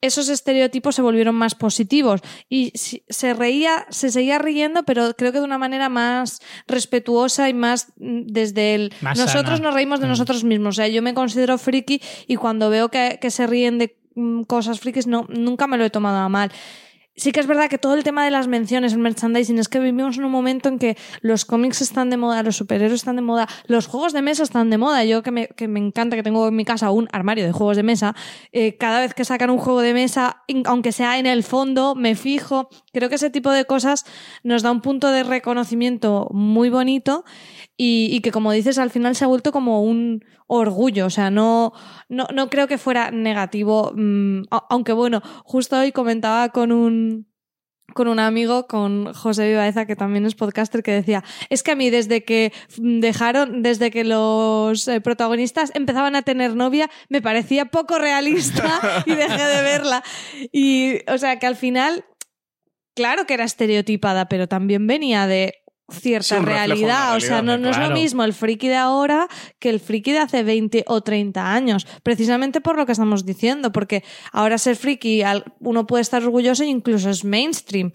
esos estereotipos se volvieron más positivos y se reía, se seguía riendo, pero creo que de una manera más respetuosa y más mm, desde el Más nosotros sana. nos reímos de Mm. nosotros mismos. O sea, yo me considero friki y cuando veo que, que se ríen de mm, cosas frikis, no, nunca me lo he tomado a mal. Sí que es verdad que todo el tema de las menciones, el merchandising, es que vivimos en un momento en que los cómics están de moda, los superhéroes están de moda, los juegos de mesa están de moda. Yo que me, que me encanta que tengo en mi casa un armario de juegos de mesa, eh, cada vez que sacan un juego de mesa, aunque sea en el fondo, me fijo. Creo que ese tipo de cosas nos da un punto de reconocimiento muy bonito y, y que, como dices, al final se ha vuelto como un orgullo. O sea, no, no, no creo que fuera negativo. mm, aunque bueno, justo hoy comentaba con un con un amigo, con José Vivaeza, que también es podcaster, que decía, es que a mí desde que dejaron, desde que los eh, protagonistas empezaban a tener novia, me parecía poco realista y dejé de verla. Y, o sea, que al final, claro que era estereotipada, pero también venía de cierta Sí, realidad. O sea, no, es lo mismo el friki de ahora que el friki de hace 20 o 30 años. Precisamente por lo que estamos diciendo, porque ahora ser friki, uno puede estar orgulloso e incluso es mainstream.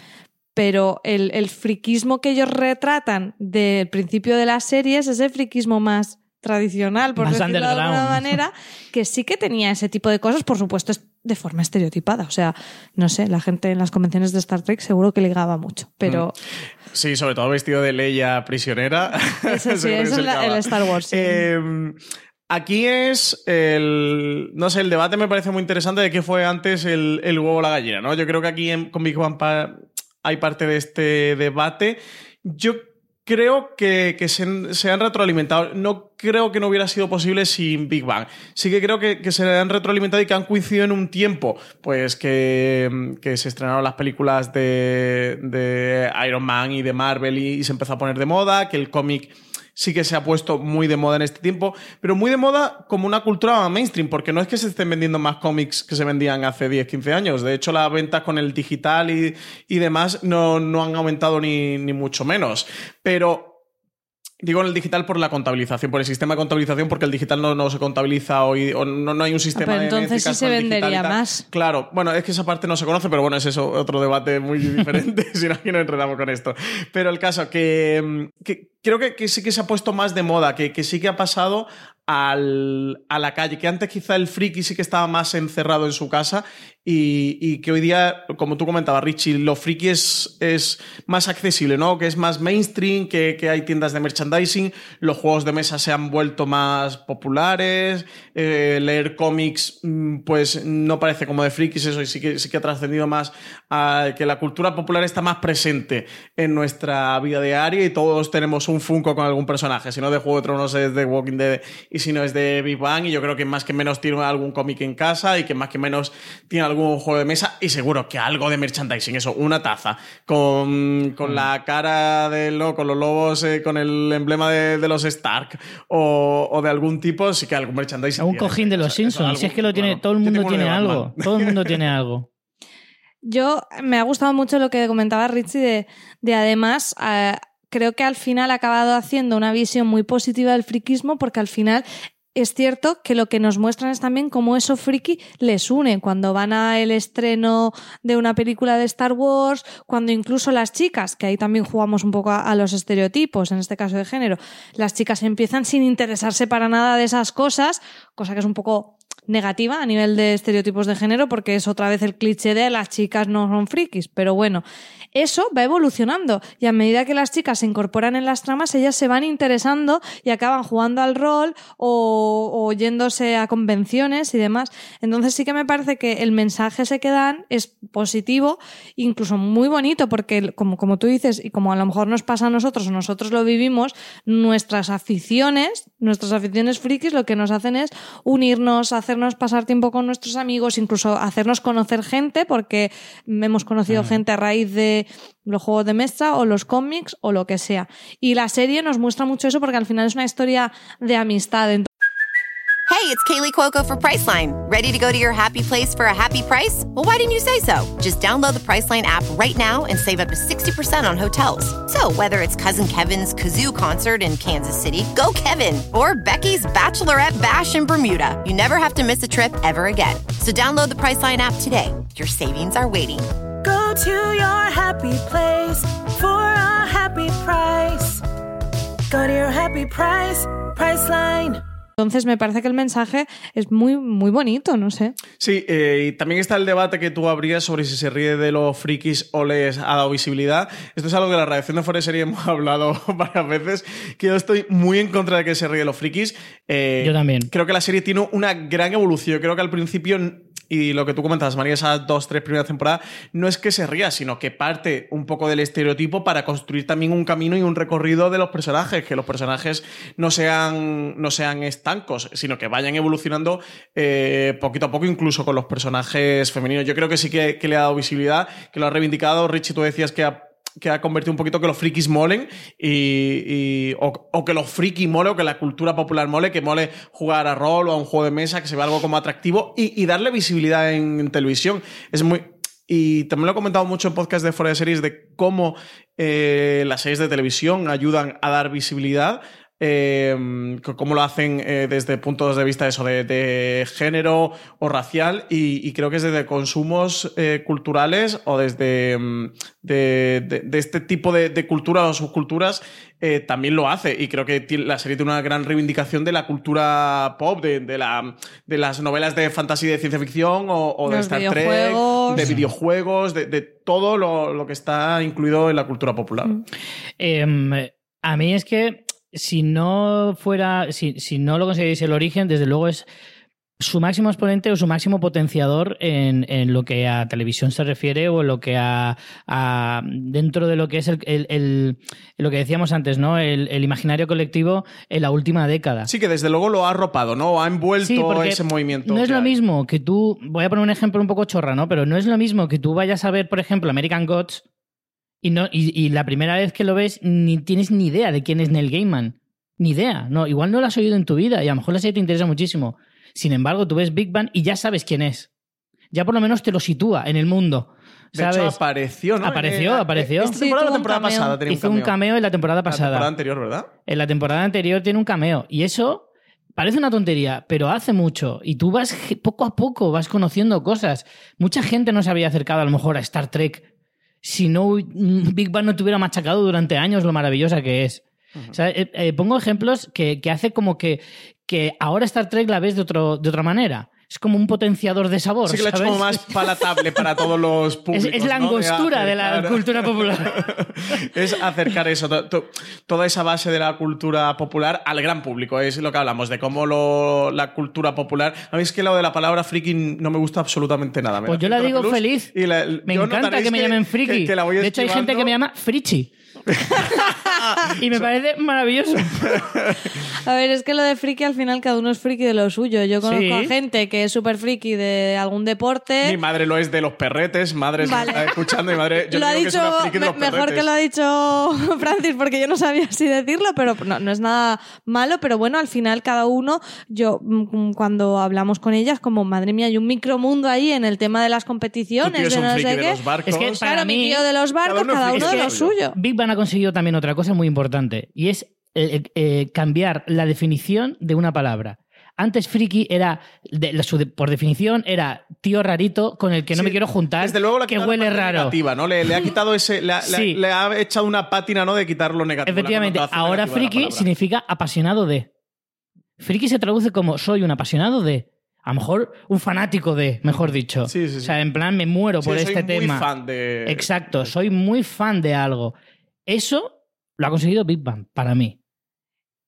Pero el, el friquismo que ellos retratan del principio de las series es el friquismo más tradicional, por Más decirlo de alguna manera, que sí que tenía ese tipo de cosas, por supuesto, es de forma estereotipada. O sea, no sé, la gente en las convenciones de Star Trek seguro que ligaba mucho, pero Sí, sobre todo vestido de Leia prisionera. Eso sí, eso es la- el Star Wars, sí. Eh, aquí es el. No sé, el debate me parece muy interesante de qué fue antes el, el huevo o la gallina, ¿no? Yo creo que aquí en, con Big Bang Pa- hay parte de este debate. Yo creo que, que se, se han retroalimentado. No creo que no hubiera sido posible sin Big Bang. Sí que creo que, que se han retroalimentado y que han coincidido en un tiempo, pues que, que se estrenaron las películas de, de Iron Man y de Marvel y, y se empezó a poner de moda, que el cómic sí que se ha puesto muy de moda en este tiempo, pero muy de moda como una cultura mainstream, porque no es que se estén vendiendo más cómics que se vendían hace 10, 15 años. De hecho, las ventas con el digital y, y demás no, no han aumentado ni, ni mucho menos. Pero Digo en el digital por la contabilización, por el sistema de contabilización, porque el digital no, no se contabiliza hoy, o no, no hay un sistema pero de entonces métricas sí se vendería más. Claro, bueno, es que esa parte no se conoce, pero bueno, es eso, otro debate muy diferente, si no, aquí no enredamos con esto. Pero el caso, que, mm, que creo que, que sí que se ha puesto más de moda, que, que sí que ha pasado al- a la calle, que antes quizá el friki sí que estaba más encerrado en su casa y, y que hoy día, como tú comentabas, Richie, lo friki es, es más accesible, ¿no? Que es más mainstream, que, que hay tiendas de merchandising, los juegos de mesa se han vuelto más populares, eh, leer cómics, mm, pues no parece como de frikis. Eso, y sí que, sí que ha trascendido más a que la cultura popular está más presente en nuestra vida diaria y todos tenemos un Funko con algún personaje, si no de Juego de Tronos es de Walking Dead. Y si no es de Big Bang y yo creo que más que menos tiene algún cómic en casa y que más que menos tiene algún juego de mesa y seguro que algo de merchandising, eso, una taza con, con la cara de lo, con los lobos, eh, con el emblema de, de los Stark o, o de algún tipo, sí que algún merchandising. Un tiene. cojín de los Simpsons. Si es que lo tiene, claro. todo el mundo tiene algo. Todo el mundo tiene algo. Yo me ha gustado mucho lo que comentaba Richie de, de además, eh, creo que al final ha acabado haciendo una visión muy positiva del friquismo porque al final es cierto que lo que nos muestran es también cómo eso friki les une. Cuando van a el estreno de una película de Star Wars, cuando incluso las chicas, que ahí también jugamos un poco a, a los estereotipos, en este caso de género, las chicas empiezan sin interesarse para nada de esas cosas, cosa que es un poco negativa a nivel de estereotipos de género porque es otra vez el cliché de las chicas no son frikis, pero bueno, eso va evolucionando y a medida que las chicas se incorporan en las tramas, ellas se van interesando y acaban jugando al rol o, o yéndose a convenciones y demás. Entonces sí que me parece que el mensaje ese que dan es positivo, incluso muy bonito, porque como, como tú dices y como a lo mejor nos pasa a nosotros o nosotros lo vivimos, nuestras aficiones, nuestras aficiones frikis lo que nos hacen es unirnos, hacernos pasar tiempo con nuestros amigos, incluso hacernos conocer gente, porque hemos conocido gente a raíz de los juegos de mesa o los cómics o lo que sea. Y la serie nos muestra mucho eso porque al final es una historia de amistad. Hey, it's Kaylee Cuoco for Priceline. Ready to go to your happy place for a happy price? Well, why didn't you say so? Just download the Priceline app right now and save up to 60% on hotels. So, whether it's Cousin Kevin's Kazoo concert in Kansas City, go Kevin, or Becky's Bachelorette Bash in Bermuda, you never have to miss a trip ever again. So, download the Priceline app today. Your savings are waiting. Go to your happy place for a happy price. Go to your happy price, Priceline. Entonces me parece que el mensaje es muy, muy bonito, no sé. Sí, eh, y también está el debate que tú abrías sobre si se ríe de los frikis o les ha dado visibilidad. Esto es algo que en la redacción de Fuera de Serie hemos hablado varias veces, que yo estoy muy en contra de que se ríe de los frikis. Eh, Yo también. Creo que la serie tiene una gran evolución. Creo que al principio y lo que tú comentabas, María, esas dos, tres primeras temporadas, no es que se ría, sino que parte un poco del estereotipo para construir también un camino y un recorrido de los personajes, que los personajes no sean, no sean estancos, sino que vayan evolucionando eh, poquito a poco, incluso con los personajes femeninos. Yo creo que sí que, que le ha dado visibilidad, que lo ha reivindicado. Richie, tú decías que ha que ha convertido un poquito que los frikis molen y, o, que los frikis mole o que la cultura popular mole, que mole jugar a rol o a un juego de mesa, que se vea algo como atractivo y, darle visibilidad en, en televisión. Es muy... Y también lo he comentado mucho en podcast de Fuera de Series de cómo eh, las series de televisión ayudan a dar visibilidad. Eh, cómo lo hacen eh, desde puntos de vista eso de, de género o racial y, y creo que es desde consumos eh, culturales o desde mm, de, de- de este tipo de, de cultura o subculturas eh, también lo hace. Y creo que la serie tiene una gran reivindicación de la cultura pop de, de la, de las novelas de fantasía y de ciencia ficción o, o de Star Trek de videojuegos de, de todo lo, lo que está incluido en la cultura popular. Em, a mí es que si no fuera, si, si no lo consideréis el origen, desde luego es su máximo exponente o su máximo potenciador en, en lo que a televisión se refiere o en lo que a, a- dentro de lo que es el, el- el- lo que decíamos antes, ¿no? El, el imaginario colectivo en la última década. sí que desde luego lo ha arropado no ha envuelto Sí, ese movimiento No es lo mismo que tú. Voy a poner un ejemplo un poco chorra, ¿no? Pero no es lo mismo que tú vayas a ver, por ejemplo, American Gods y, no, y, y la primera vez que lo ves ni tienes ni idea de quién es Neil Gaiman. Ni idea. No, igual no lo has oído en tu vida y a lo mejor la serie te interesa muchísimo. Sin embargo, tú ves Big Bang y ya sabes quién es. Ya por lo menos te lo sitúa en el mundo. de ¿sabes? hecho apareció no Apareció, Eh, apareció. esta Sí, temporada o tuvo la un temporada cameo. pasada tenía Hizo un cameo en la temporada la pasada. temporada anterior verdad En la temporada anterior tiene un cameo. Y eso parece una tontería, pero hace mucho. Y tú vas poco a poco, vas conociendo cosas. Mucha gente no se había acercado a lo mejor a Star Trek si no Big Bang no te hubiera machacado durante años lo maravillosa que es. O sea, eh, eh, pongo ejemplos que, que hace como que, que ahora Star Trek la ves de, otro, de otra manera. Es como un potenciador de sabor. sí que lo ha hecho como más palatable para todos los públicos es la ¿no? angostura de la cultura popular. es acercar eso, to- to- toda esa base de la cultura popular al gran público. Es lo que hablamos, de cómo lo- la cultura popular. A mí es que lo de la palabra friki no me gusta absolutamente nada. Me Pues yo la digo feliz. y la- Me encanta que me llamen friki. que- que de hecho, hay gente que me llama frichi. y me parece maravilloso. A ver, es que lo de friki al final cada uno es friki de lo suyo. Yo conozco Sí. a gente que es súper friki de algún deporte. Mi madre lo es de los perretes, madre se Vale. está escuchando, mi madre. Yo lo ha que es dicho una friki de me- los mejor perretes. que lo ha dicho Francis porque yo no sabía si decirlo pero no, no es nada malo pero bueno al final cada uno yo mm, cuando hablamos con ellas como madre mía hay un micromundo ahí en el tema de las competiciones tío es de un no friki sé de qué los barcos. Es que claro para mi mí, tío de los barcos uno cada uno de de lo suyo. suyo Big Bang ha conseguido también otra cosa muy importante y es eh, eh, cambiar la definición de una palabra. Antes friki era, de- la- su de- por definición, era tío rarito con el que no Sí, me quiero juntar, Desde luego la que huele raro. negativa, ¿no? Le, le ha quitado ese. Le, ha- Sí. le ha echado una pátina, ¿no? De quitar lo negativo. Efectivamente, ahora negativa friki significa apasionado de. Friki se traduce como soy un apasionado de. A lo mejor un fanático de, mejor dicho. Sí, sí, sí. O sea, en plan, me muero por soy este muy tema. fan de. Exacto, soy muy fan de algo. Eso lo ha conseguido Big Bang, para mí.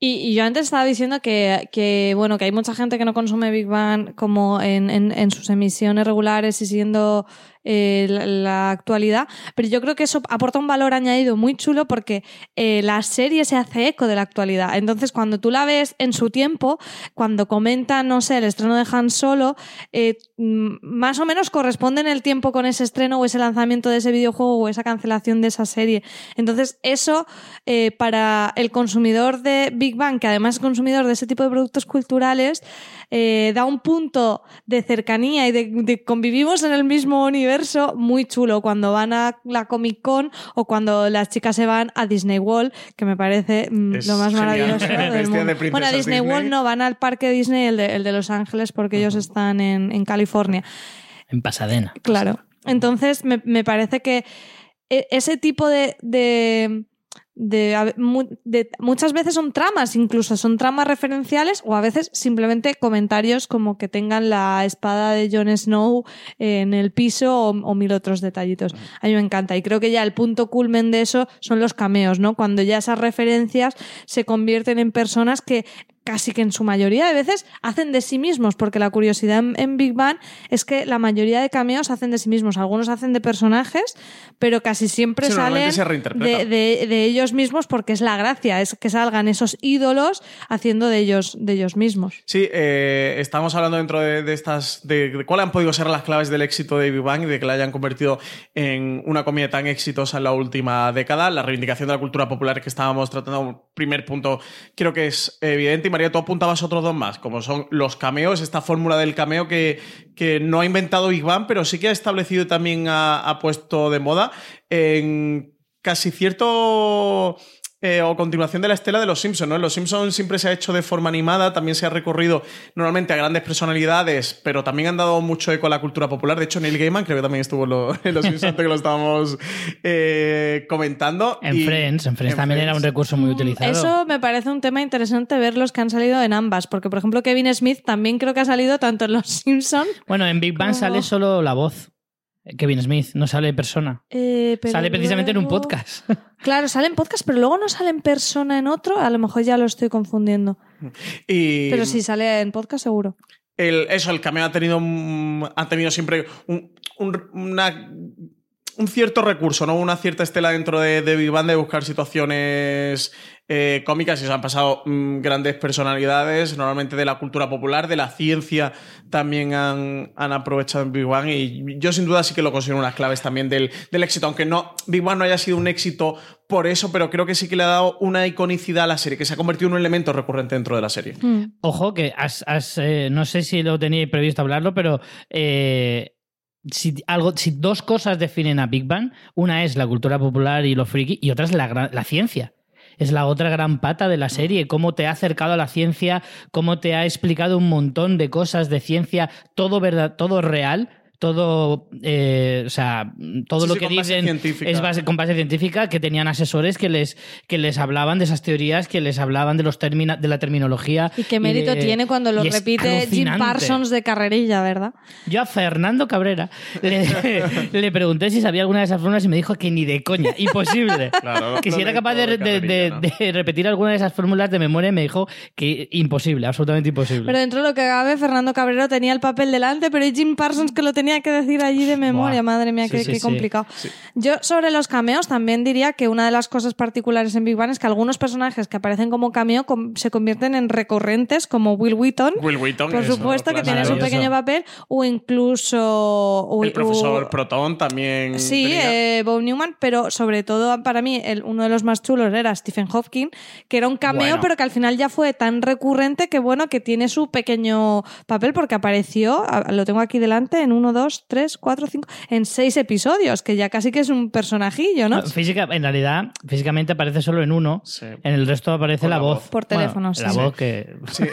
Y, yo antes estaba diciendo que, que, bueno, que hay mucha gente que no consume Big Bang como en, en- en sus emisiones regulares y siendo eh, la, actualidad, pero yo creo que eso aporta un valor añadido muy chulo porque eh, la serie se hace eco de la actualidad. Entonces, cuando tú la ves en su tiempo, cuando comentan, no sé, el estreno de Han Solo, eh, mm, más o menos corresponde en el tiempo con ese estreno o ese lanzamiento de ese videojuego o esa cancelación de esa serie. Entonces, eso para el consumidor de Big Bang, que además es consumidor de ese tipo de productos culturales, da un punto de cercanía y de, de convivimos en el mismo universo muy chulo cuando van a la Comic Con o cuando las chicas se van a Disney World, que me parece mm, lo más genial. maravilloso del de mundo. Bueno, a Disney, Disney. World no, van al parque Disney, el de, el de Los Ángeles, porque ellos están en, en California. En Pasadena. Claro. Entonces, me, me parece que e- ese tipo de. de de, muchas veces son tramas, incluso son tramas referenciales o a veces simplemente comentarios como que tengan la espada de Jon Snow en el piso o, o mil otros detallitos. A mí me encanta y creo que ya el punto culmen de eso son los cameos, ¿no? Cuando ya esas referencias se convierten en personas que casi que en su mayoría de veces hacen de sí mismos, porque la curiosidad en, en Big Bang es que la mayoría de cameos hacen de sí mismos. Algunos hacen de personajes, pero casi siempre Sí, salen se de, de- de ellos mismos porque es la gracia, es que salgan esos ídolos haciendo de ellos, de ellos mismos. Sí, eh, estamos hablando dentro de, de estas. De, de cuáles han podido ser las claves del éxito de Big Bang y de que la hayan convertido en una comedia tan exitosa en la última década. La reivindicación de la cultura popular que estábamos tratando, primer punto, creo que es evidente. María, tú apuntabas otros dos más, como son los cameos, esta fórmula del cameo que, que no ha inventado Big pero sí que ha establecido y también ha, ha puesto de moda. En casi cierto eh, o continuación de la estela de Los Simpsons, ¿no? En Los Simpsons siempre se ha hecho de forma animada, también se ha recorrido normalmente a grandes personalidades, pero también han dado mucho eco a la cultura popular. De hecho, Neil Gaiman creo que también estuvo en, lo- en Los Simpsons antes que lo estábamos eh, comentando. En Y- Friends, en Friends en también era un recurso muy utilizado. Eso me parece un tema interesante ver los que han salido en ambas, porque por ejemplo Kevin Smith también creo que ha salido tanto en Los Simpsons Bueno, en Big Bang como- sale solo la voz. Kevin Smith, no sale persona. eh, pero sale precisamente en un podcast. Claro, sale en podcast, pero luego no sale en persona en otro. A lo mejor ya lo estoy confundiendo. Y Pero si sale en podcast, seguro. el- eso, el cameo ha tenido, ha tenido siempre un, un- una- un cierto recurso, ¿no? Una cierta estela dentro de, de Big Bang de buscar situaciones eh, cómicas y se han pasado mm, grandes personalidades, normalmente de la cultura popular, de la ciencia también han, han aprovechado en Big Bang y yo sin duda sí que lo considero unas claves también del, del éxito, aunque no Big Bang no haya sido un éxito por eso, pero creo que sí que le ha dado una iconicidad a la serie, que se ha convertido en un elemento recurrente dentro de la serie. Ojo, que has, has, eh, no sé si lo teníais previsto hablarlo, pero eh, si, algo, si dos cosas definen a Big Bang, una es la cultura popular y lo friki, y otra es la, gran- la ciencia. Es la otra gran pata de la serie, cómo te ha acercado a la ciencia, cómo te ha explicado un montón de cosas de ciencia, todo verdad, todo real, todo, eh, o sea, todo Sí, lo sí, que dicen científica. es base, con base científica, que tenían asesores que les, que les hablaban de esas teorías, que les hablaban de los termina, de la terminología. Y qué mérito de- tiene cuando lo repite Jim. Parsons de carrerilla, ¿verdad? Yo a Fernando Cabrera le, le pregunté si sabía alguna de esas fórmulas y me dijo que ni de coña, imposible. Claro, que si era capaz de, de de- repetir alguna de esas fórmulas de memoria y me dijo que imposible, absolutamente imposible. Pero dentro de lo que cabe, Fernando Cabrero tenía el papel delante, pero es Jim Parsons que lo tenía que decir allí de memoria. Buah. Madre mía, Sí, qué, sí, qué sí. complicado. Yo, sobre los cameos, también diría que una de las cosas particulares en Big Bang es que algunos personajes que aparecen como cameo com- se convierten en recurrentes, como Will Wheaton. Will Wheaton, Por supuesto, que tiene su pequeño papel, o incluso. o- El profesor o- Proton también. Sí, tenía. eh, Bob Newman, pero sobre todo para mí el, uno de los más chulos era Stephen Hawking, que era un cameo, Bueno. pero que al final ya fue tan recurrente que bueno, que tiene su pequeño papel porque apareció, lo tengo aquí delante, en uno, dos, tres, cuatro, cinco, en seis episodios, que ya casi que es un personajillo, ¿no? No, física, en realidad, físicamente aparece solo en uno. En el resto aparece la, voz. Por Bueno, teléfono, sí. La voz que. Sí.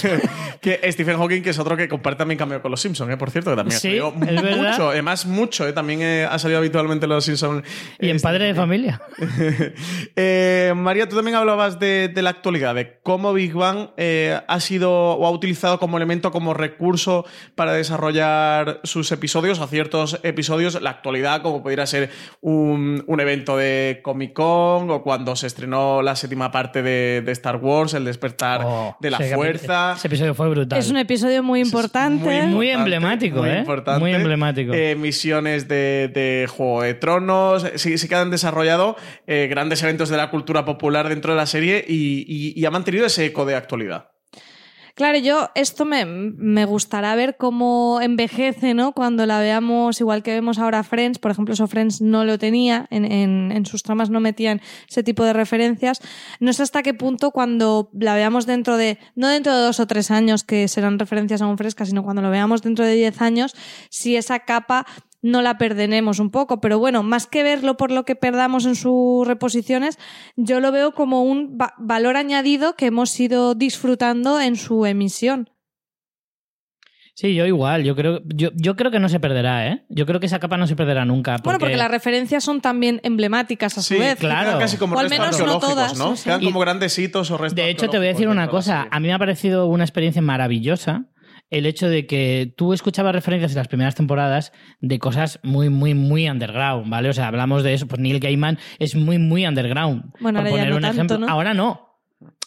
que Stephen Hawking, que es otro que comparte también cameo con los Simpsons, ¿eh? por cierto, que también Sí, ha salido es verdad. mucho, además mucho, ¿eh? también eh, ha salido habitualmente en los Simpsons. Y en padre de familia. Eh, María, tú también hablabas de, de la actualidad, de cómo Big Bang eh, ha sido o ha utilizado como elemento, como recurso para desarrollar sus episodios, a ciertos episodios, la actualidad, como pudiera ser un, un evento de Comic Con o cuando se estrenó la séptima parte de, de Star Wars, El despertar Oh, de la fuerza. Ese episodio fue brutal. Es un episodio muy importante. muy, muy emblemático, muy ¿eh? importante. Muy emblemático. Eh, misiones de, de Juego de Tronos. Sí, sí que han desarrollado eh, grandes eventos de la cultura popular dentro de la serie y, y- y ha mantenido ese eco de actualidad. Claro, yo esto me, me gustará ver cómo envejece, ¿no? Cuando la veamos, igual que vemos ahora Friends, por ejemplo, eso Friends no lo tenía, en, en- en sus tramas no metían ese tipo de referencias. No sé hasta qué punto cuando la veamos dentro de, no dentro de dos o tres años que serán referencias aún frescas, sino cuando lo veamos dentro de diez años, si esa capa no la perdenemos un poco. Pero bueno, más que verlo por lo que perdamos en sus reposiciones, yo lo veo como un va- valor añadido que hemos ido disfrutando en su emisión. Sí, yo igual. Yo creo, yo, yo creo que no se perderá, ¿eh? Yo creo que esa capa no se perderá nunca. Bueno, porque las referencias son también emblemáticas a su Sí, vez. claro. Quedan casi como O al menos no todas, ¿no? sí. Quedan Y- como grandes hitos o restos De hecho, te voy a decir una cosa. A mí me ha parecido una experiencia maravillosa el hecho de que tú escuchabas referencias en las primeras temporadas de cosas muy, muy, muy underground, ¿vale? O sea, hablamos de eso. Pues Neil Gaiman es muy, muy underground. Bueno, ahora ya poner no un tanto, ejemplo. ¿no? Ahora no.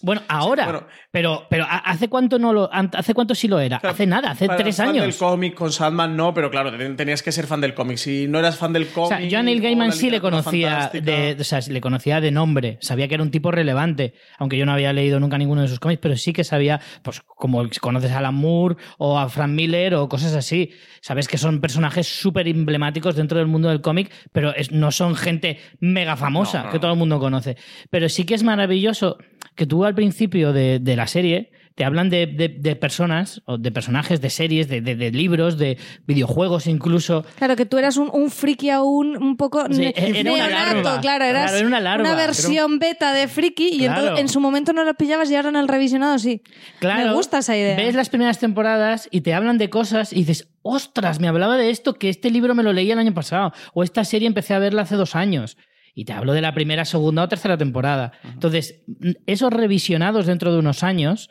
Bueno, ahora. bueno. pero, pero ¿ha- ¿hace cuánto no lo, hace cuánto sí lo era? hace nada, hace tres fan del años. cómic con Sandman no, pero claro, ten- tenías que ser fan del cómic. Si no eras fan del O cómic. sea, yo a Neil o Gaiman sí le conocía de, o sea, le conocía de nombre, sabía que era un tipo relevante, aunque yo no había leído nunca ninguno de sus cómics, pero sí que sabía, pues como conoces a Alan Moore o a Frank Miller o cosas así, sabes que son personajes súper emblemáticos dentro del mundo del cómic, pero es- no son gente mega famosa No, no, que todo el mundo conoce. Pero sí que es maravilloso que tú al principio de, de la serie te hablan de, de- de personas, o de personajes, de series, de, libros, de videojuegos incluso, Claro, que tú eras un, un friki aún un poco Sí, ne- era una larva. claro, eras Claro, era una larva, versión beta de friki y Claro. entonces en su momento no lo pillabas y ahora en el revisionado sí. Claro. Me gusta esa idea. Ves las primeras temporadas y te hablan de cosas y dices, ostras, me hablaba de esto, que este libro me lo leí el año pasado, o esta serie empecé a verla hace dos años. Y te hablo de la primera, segunda o tercera temporada. Entonces, esos revisionados dentro de unos años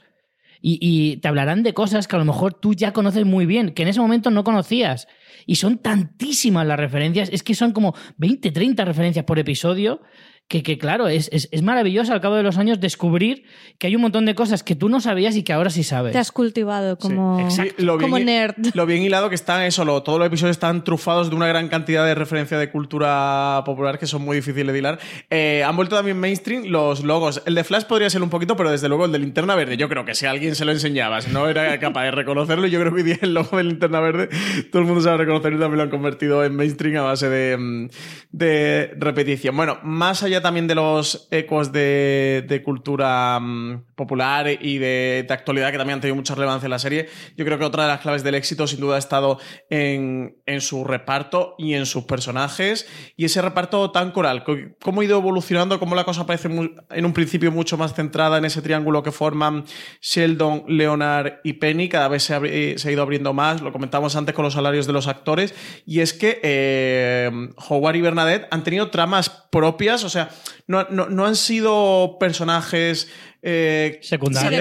y, y te hablarán de cosas que a lo mejor tú ya conoces muy bien, que en ese momento no conocías. Y son tantísimas las referencias, es que son como 20, 30 referencias por episodio, que, que claro, es, es, es maravilloso al cabo de los años descubrir que hay un montón de cosas que tú no sabías y que ahora sí sabes. Te has cultivado como, Sí, lo bien como nerd. Lo bien hilado que están eso, lo- todos los episodios están trufados de una gran cantidad de referencia de cultura popular que son muy difíciles de hilar. Eh, han vuelto también mainstream los logos. El de Flash podría ser un poquito, pero desde luego el de Linterna Verde, yo creo que si alguien se lo enseñaba, si no era capaz de reconocerlo, yo creo que hoy día el logo de Linterna Verde todo el mundo sabe reconocer y también lo han convertido en mainstream a base de, mm, de repetición. Bueno, más allá también de los ecos de, cultura mm, popular y de, de actualidad que también han tenido mucha relevancia en la serie, yo creo que otra de las claves del éxito sin duda ha estado en, en su reparto y en sus personajes y ese reparto tan coral, co- cómo ha ido evolucionando, cómo la cosa parece en un principio mucho más centrada en ese triángulo que forman Sheldon, Leonard y Penny, cada vez se, eh, se ha ido abriendo más, lo comentamos antes con los salarios de los actores, y es que eh, Howard y Bernadette han tenido tramas propias, o sea, no, no- no han sido personajes eh, Secundarios.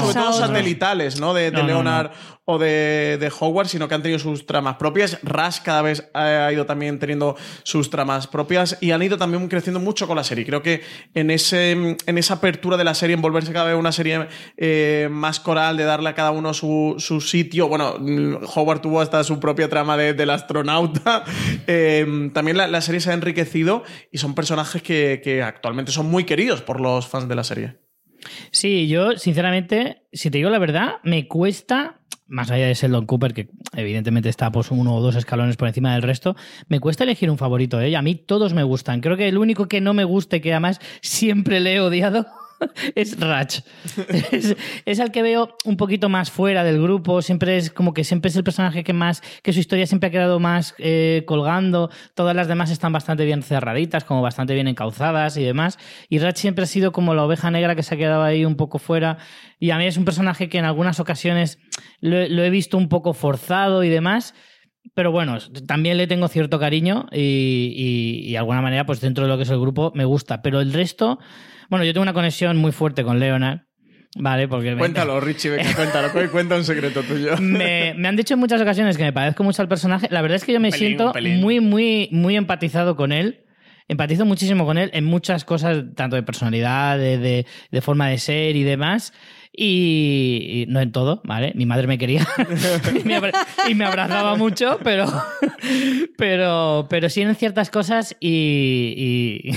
Sobre todo satelitales, ¿no? De, de No, no, Leonard o de, de Howard, sino que han tenido sus tramas propias. Rush cada vez ha ido también teniendo sus tramas propias y han ido también creciendo mucho con la serie. Creo que en, ese, en esa apertura de la serie, en volverse cada vez una serie eh, más coral, de darle a cada uno su, su sitio. Bueno, Howard tuvo hasta su propia trama de- del astronauta. Eh, también la, la serie se ha enriquecido y son personajes que, que actualmente son muy queridos por los fans de la serie. Sí, yo, sinceramente, si te digo la verdad, me cuesta, más allá de Sheldon Cooper, que evidentemente está pues, uno o dos escalones por encima del resto, me cuesta elegir un favorito. ¿eh? A mí todos me gustan. Creo que el único que no me guste, que además siempre le he odiado, es Ratch. Es, es el que veo un poquito más fuera del grupo. Siempre es como que siempre es el personaje que más, que su historia siempre ha quedado más eh, colgando. Todas las demás están bastante bien cerraditas, como bastante bien encauzadas y demás. Y Ratch siempre ha sido como la oveja negra que se ha quedado ahí un poco fuera. Y a mí es un personaje que en algunas ocasiones lo he visto un poco forzado y demás. Pero bueno, también le tengo cierto cariño y, y- y de alguna manera, pues dentro de lo que es el grupo, me gusta. Pero el resto, bueno, yo tengo una conexión muy fuerte con Leonard. Vale, porque me- Cuéntalo, Richie, venga, cuéntalo. cu- Cuenta un secreto tuyo. me, me han dicho en muchas ocasiones que me parezco mucho al personaje. La verdad es que yo me pelín, siento muy, muy, muy empatizado con él. Empatizo muchísimo con él en muchas cosas, tanto de personalidad, de, de- de forma de ser y demás. Y, y no en todo, ¿vale? Mi madre me quería y, me abra- y me abrazaba mucho, pero, pero, pero sí en ciertas cosas. Y,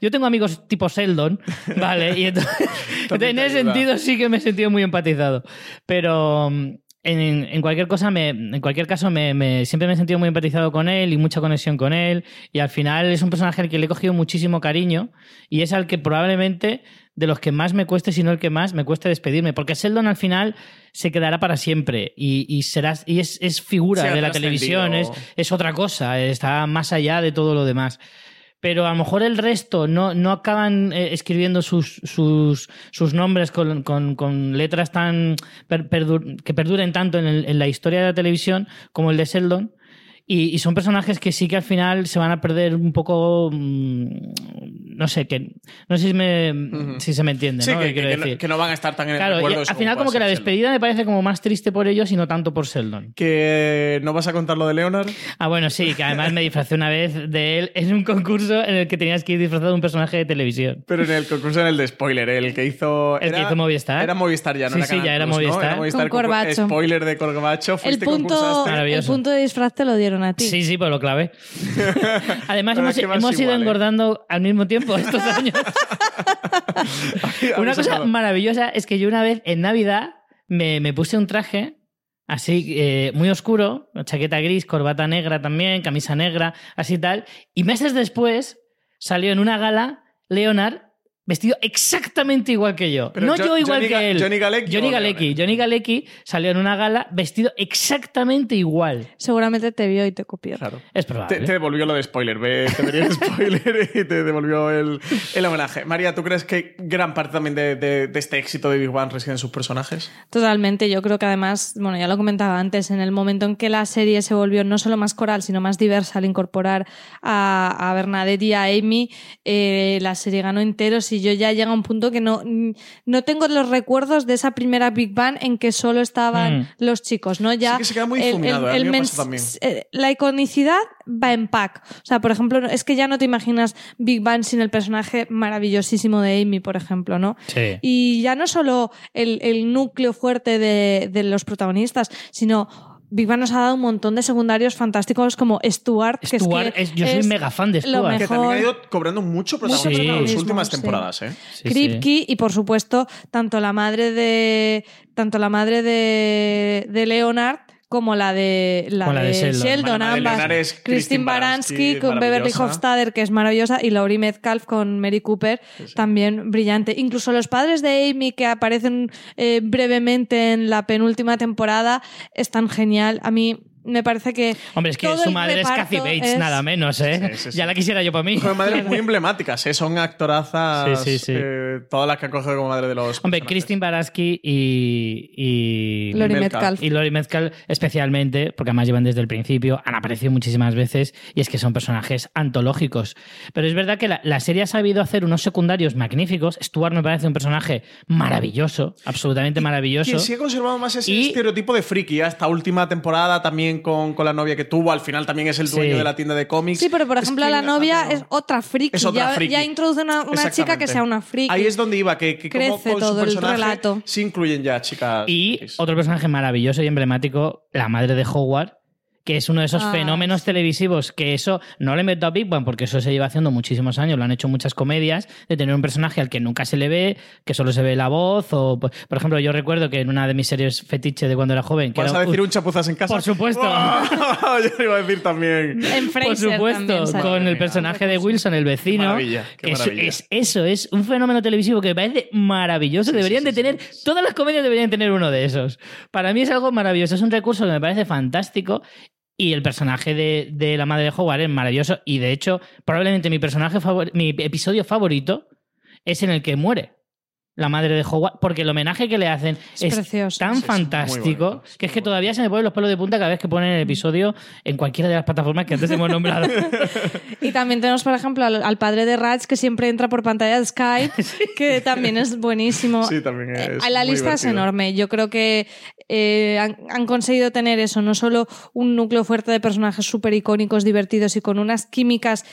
yo tengo amigos tipo Sheldon, ¿vale? Y entonces, en ese sentido sí que me he sentido muy empatizado. Pero mm, en, en cualquier cosa, me, en cualquier caso, me, me- siempre me he sentido muy empatizado con él y mucha conexión con él. Y al final es un personaje al que le he cogido muchísimo cariño y es al que probablemente de los que más me cueste, si no el que más, me cueste despedirme. Porque Sheldon al final se quedará para siempre y, y serás, y es, es figura de la televisión, es, es otra cosa, está más allá de todo lo demás. Pero a lo mejor el resto no, no acaban eh, escribiendo sus, sus, sus nombres con, con- con letras tan per- perdur- que perduren tanto en, el- en la historia de la televisión como el de Sheldon. Y, y son personajes que sí que al final se van a perder un poco. mm, no sé, que. No sé si, me, si se me entiende, Sí, ¿no? que, que- no, decir. que no van a estar tan en el y al final, como que la Sheldon. despedida me parece como más triste por ellos y no tanto por Sheldon. Que no vas a contar lo de Leonard. Ah, bueno, sí, que además me disfracé una vez de él en un concurso en el que tenías que ir disfrazado de un personaje de televisión. Pero en el concurso en el de spoiler, el que hizo. El que hizo Movistar. Era Movistar ya, no Sí, era sí, Canal ya era Plus, ¿no? Movistar. Era Movistar Con Corbacho. Spoiler de Corbacho. El Fuiste punto, el punto de disfraz te lo dieron a ti. Sí, sí, pues lo clavé. Además, hemos, ido igual, ¿eh? engordando al mismo tiempo estos años. una cosa sacado- maravillosa es que yo una vez en Navidad me, me puse un traje así eh, muy oscuro, chaqueta gris, corbata negra también, camisa negra, así tal. Y meses después salió en una gala Leonard vestido exactamente igual que yo. Pero no Jo- yo igual Johnny que él. Johnny Galecki Johnny Galecki. Johnny Galecki salió en una gala vestido exactamente igual. Seguramente te vio y te copió. Claro. Es probable. te devolvió lo de spoiler, ve- te venía el spoiler y te devolvió el, el homenaje. María, ¿tú crees que gran parte también de, de- de este éxito de Big Bang reside en sus personajes? Totalmente, yo creo que además, bueno, ya lo comentaba antes, en el momento en que la serie se volvió no solo más coral, sino más diversa al incorporar a, a Bernadette y a Amy, eh, la serie ganó enteros y yo ya llega a un punto que no, no tengo los recuerdos de esa primera Big Bang en que solo estaban Mm. los chicos, ¿no? Ya Sí que se queda muy pasa también. eh, la iconicidad va en pack. O sea, por ejemplo, es que ya no te imaginas Big Bang sin el personaje maravillosísimo de Amy, por ejemplo, ¿no? Sí. Y ya no solo el, el núcleo fuerte de, de los protagonistas, sino Big Bang nos ha dado un montón de secundarios fantásticos como Stuart, que Stuart es que es- yo soy mega fan de lo Stuart. Que también ha mejor. ido cobrando mucho protagonismo en las últimas sí. temporadas, ¿eh? Sí, sí. Kripke y por supuesto tanto la madre de tanto la madre de, de Leonard como la de la Como la de de Sheldon. Sheldon, Bueno, la de ambas Leonard es Christine Baranski con Beverly. Hofstadter que es maravillosa y Laurie Metcalf con Mary Cooper también brillante incluso los padres de Amy que aparecen eh, brevemente en la penúltima temporada están genial a mí me parece que Hombre, es que su madre es Kathy Bates, es- nada menos, ¿eh? Sí, sí, sí. Ya la quisiera yo para mí. Joder, madres muy emblemáticas, ¿eh? Son actorazas. Sí, sí, sí. eh, todas las que han cogido como madre de los. Hombre. Christine Baraski y, y Laurie Metcalf. Y Lori Metcalf especialmente, porque además llevan desde el principio, han aparecido muchísimas veces y es que son personajes antológicos. Pero es verdad que la, la serie ha sabido hacer unos secundarios magníficos. Stuart me parece un personaje maravilloso, absolutamente maravilloso. Quien sí ha conservado más ese Y- estereotipo de friki. ¿eh? Esta última temporada también con, con la novia que tuvo. Al final también es el dueño Sí. de la tienda de cómics. Sí, pero por Es ejemplo, la novia ha- es otra friki. Es otra ya, friki. ya introduce una, una chica que sea una friki. Ahí es donde iba, que, que como Crece con su todo el personaje relato. sí incluyen ya chicas. Y frikis. otro personaje maravilloso y emblemático, la madre de Howard, que es uno de esos Ah, fenómenos televisivos que eso no le meto a Big Bang porque eso se lleva haciendo muchísimos años, lo han hecho muchas comedias, de tener un personaje al que nunca se le ve, que solo se ve la voz, o por ejemplo, yo recuerdo que en una de mis series fetiche de cuando era joven, que ¿Vas era a decir un chapuzas en casa? Por supuesto. Yo lo iba a decir también. En Por supuesto, con el personaje de Wilson, el vecino. maravilla, qué maravilla. Es, eso, es un fenómeno televisivo que me parece maravilloso. deberían de tener, todas las comedias deberían tener uno de esos. Para mí es algo maravilloso, es un recurso que me parece fantástico. Y el personaje de, de la madre de Howard es maravilloso. Y de hecho, probablemente mi personaje favor- mi episodio favorito es en el que muere. La madre de Howard, porque el homenaje que le hacen Es es, tan fantástico que es que todavía se me ponen los pelos de punta cada vez que ponen el episodio en cualquiera de las plataformas que antes hemos nombrado. Y también tenemos, por ejemplo, al, al padre de Raj que siempre entra por pantalla de Skype, que también es buenísimo. Sí, también es. Eh, la muy lista es enorme. Yo creo que eh, han, han conseguido tener eso, no solo un núcleo fuerte de personajes súper icónicos, divertidos y con unas químicas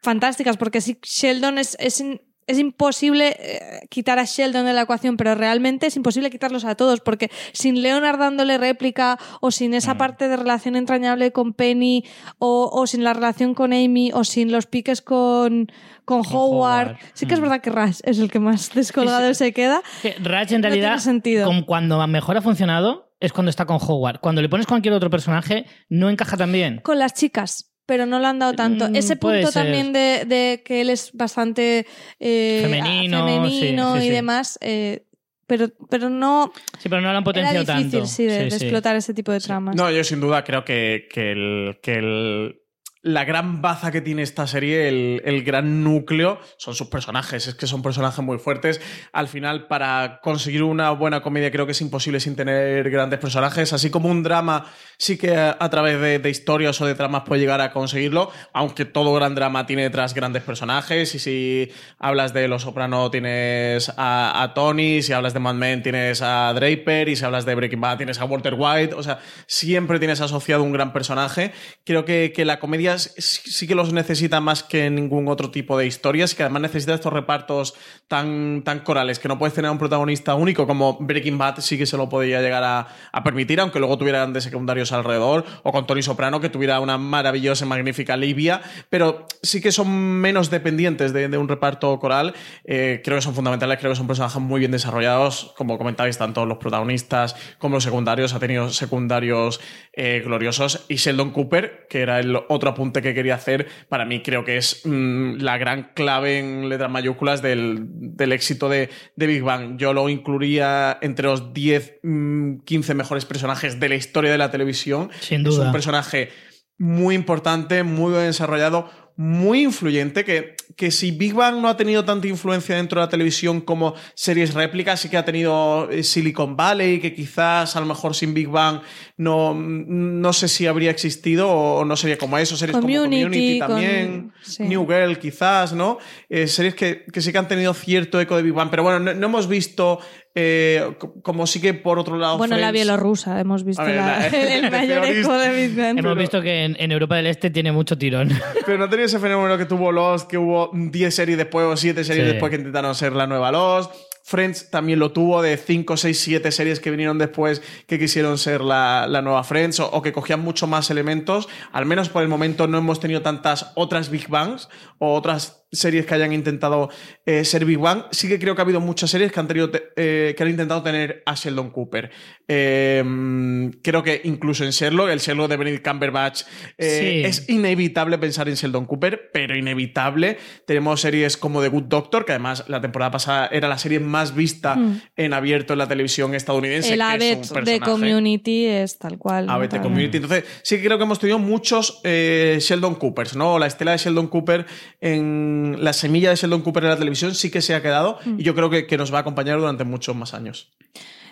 fantásticas, porque sí, Sheldon es, es, es imposible eh, quitar a Sheldon de la ecuación, pero realmente es imposible quitarlos a todos, porque sin Leonard dándole réplica, o sin esa Mm. parte de relación entrañable con Penny, o, o sin la relación con Amy, o sin los piques con, con, Howard. Howard. Sí que es Mm. verdad que Rush es el que más descolgado se queda. Que en No realidad, sentido. con- cuando mejor ha funcionado es cuando está con Howard. Cuando le pones cualquier otro personaje, no encaja tan bien. con las chicas, pero no lo han dado tanto. Mm, Ese punto también de, de que él es bastante eh, Femenino, femenino sí, sí, y sí. demás, eh, pero, pero no Sí, pero no lo han era potenciado difícil tanto. sí, de, de Sí, sí. explotar ese tipo de tramas. No, yo sin duda creo que, que el, que el- la gran baza que tiene esta serie, el, el gran núcleo, son sus personajes. Es que son personajes muy fuertes. Al final, para conseguir una buena comedia, creo que es imposible sin tener grandes personajes. Así como un drama, sí que a, través de, de historias o de tramas puede llegar a conseguirlo, aunque todo gran drama tiene detrás grandes personajes. Y si hablas de Los Soprano, tienes a, a Tony. Si hablas de Mad Men, tienes a Draper. Y si hablas de Breaking Bad, tienes a Walter White. O sea, siempre tienes asociado un gran personaje. Creo que, que la comedia sí que los necesita más que ningún otro tipo de historias. Que además necesita estos repartos tan, tan corales que no puedes tener un protagonista único como Breaking Bad sí que se lo podía llegar a, permitir, aunque luego tuvieran de secundarios alrededor. O con Tony Soprano, que tuviera una maravillosa y magnífica Livia. Pero sí que son menos dependientes de, un reparto coral. Eh, creo que son fundamentales, creo que son personajes muy bien desarrollados. Como comentáis, tanto los protagonistas como los secundarios. Ha tenido secundarios eh, gloriosos. Y Sheldon Cooper, que era el otro apunte que quería hacer, para mí creo que es mm, la gran clave en letras mayúsculas del, del éxito de, de Big Bang. Yo lo incluiría entre los 10, mm, 15 mejores personajes de la historia de la televisión. Sin Es duda. un personaje muy importante, muy bien desarrollado, muy influyente, que, que si Big Bang no ha tenido tanta influencia dentro de la televisión como series réplicas, sí que ha tenido eh, Silicon Valley, que quizás a lo mejor sin Big Bang no, no sé si habría existido o no sería como eso, series Community, como Community con- también, sí. New Girl quizás, ¿no? Eh, series que, que sí que han tenido cierto eco de Big Bang, pero bueno, no, no hemos visto eh, co- como sí que por otro lado... bueno, la bielorrusa, hemos visto A ver, la- la- el, el mayor eco de Big Bang. Hemos visto que en, en Europa del Este tiene mucho tirón. Pero no tenía ese fenómeno que tuvo Lost, que hubo 10 series después o 7 series Sí. después que intentaron ser la nueva Lost. Friends también lo tuvo de 5, 6, 7 series que vinieron después que quisieron ser la, la nueva Friends o, o que cogían mucho más elementos. Al menos por el momento no hemos tenido tantas otras Big Bangs o otras series que hayan intentado eh, ser Big Bang. Sí que creo que ha habido muchas series que han, tenido te- eh, que han intentado tener a Sheldon Cooper. Eh, creo que incluso en Sherlock, el Sherlock de Benedict Cumberbatch, eh, Sí. es inevitable pensar en Sheldon Cooper, pero inevitable. Tenemos series como The Good Doctor, que además la temporada pasada era la serie más vista Mm. en abierto en la televisión estadounidense. el Abbott de. Community es tal cual. Abbott de. Community. Entonces, sí que creo que hemos tenido muchos eh, Sheldon Coopers, ¿no? La estela de Sheldon Cooper en la semilla de Sheldon Cooper en la televisión sí que se ha quedado Mm. y yo creo que, que nos va a acompañar durante muchos más años.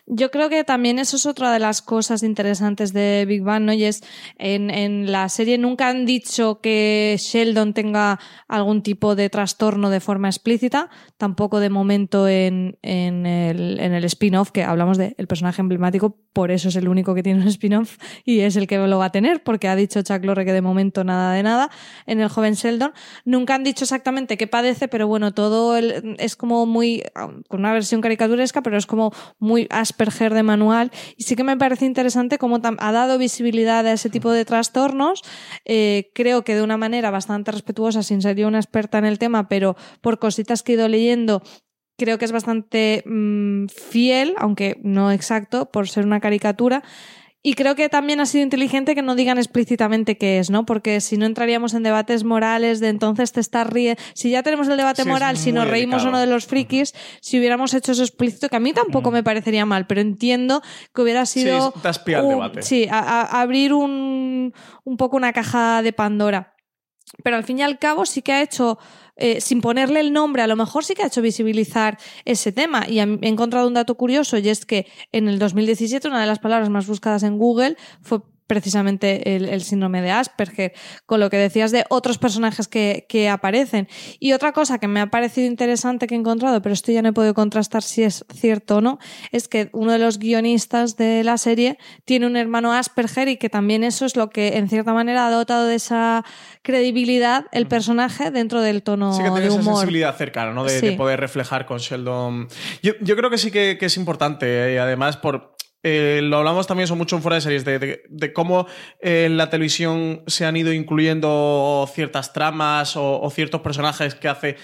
Yo creo que también eso es otra de las cosas interesantes de Big Bang, ¿no? Y es, en, en la serie nunca han dicho que Sheldon tenga algún tipo de trastorno de forma explícita, tampoco de momento en, en el, en el spin-off, que hablamos del personaje emblemático, por eso es el único que tiene un spin-off y es el que lo va a tener, porque ha dicho Chuck Lorre que de momento nada de nada. En el joven Sheldon nunca han dicho exactamente qué padece, pero bueno, todo el- es como muy, con una versión caricaturesca, pero es como muy Asperger de manual. Y sí que me parece interesante cómo ha dado visibilidad a ese tipo de trastornos. Eh, creo que de una manera bastante respetuosa, sin ser yo una experta en el tema, pero por cositas que he ido leyendo, creo que es bastante mm, fiel, aunque no exacto, por ser una caricatura. Y creo que también ha sido inteligente que no digan explícitamente qué es, ¿no? Porque si no entraríamos en debates morales de entonces te estás riendo. Si ya tenemos el debate Sí, moral, si nos reímos o no de los frikis, si hubiéramos hecho eso explícito, que a mí tampoco me parecería mal, pero entiendo que hubiera sido. Sí, das pie al un- debate. Sí, a- a- abrir un, un poco una caja de Pandora. pero al fin y al cabo sí que ha hecho, eh, sin ponerle el nombre, a lo mejor sí que ha hecho visibilizar ese tema. Y he encontrado un dato curioso y es que en el 2017 una de las palabras más buscadas en Google fue precisamente el, el síndrome de Asperger, con lo que decías de otros personajes que, que aparecen. Y otra cosa que me ha parecido interesante que he encontrado, pero esto ya no he podido contrastar si es cierto o no, es que uno de los guionistas de la serie tiene un hermano Asperger y que también eso es lo que en cierta manera ha dotado de esa credibilidad el personaje dentro del tono Sí que tiene de esa humor. sensibilidad cercana, ¿no? De, Sí. de poder reflejar con Sheldon. Yo, yo creo que sí que, que es importante, eh, además, por. Eh, lo hablamos también eso mucho en fuera de series, de, de- cómo eh, en la televisión se han ido incluyendo ciertas tramas o, o ciertos personajes que hace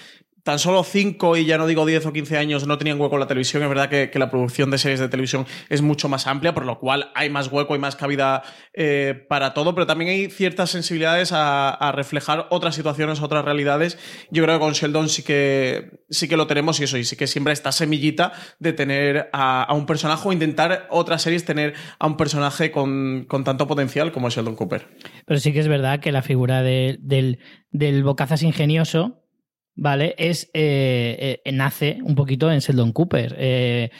tan solo 5 y ya no digo 10 o 15 años no tenían hueco en la televisión. Es verdad que, que la producción de series de televisión es mucho más amplia, por lo cual hay más hueco y más cabida eh, para todo, pero también hay ciertas sensibilidades a, reflejar otras situaciones, otras realidades. Yo creo que con Sheldon sí que, sí que lo tenemos y eso, y sí que siempre esta semillita de tener a, un personaje o intentar otras series tener a un personaje con, con tanto potencial como Sheldon Cooper. Pero sí que es verdad que la figura de- del, del bocazas ingenioso, ¿vale? Es. eh, eh, nace un poquito en Sheldon Cooper. Eh,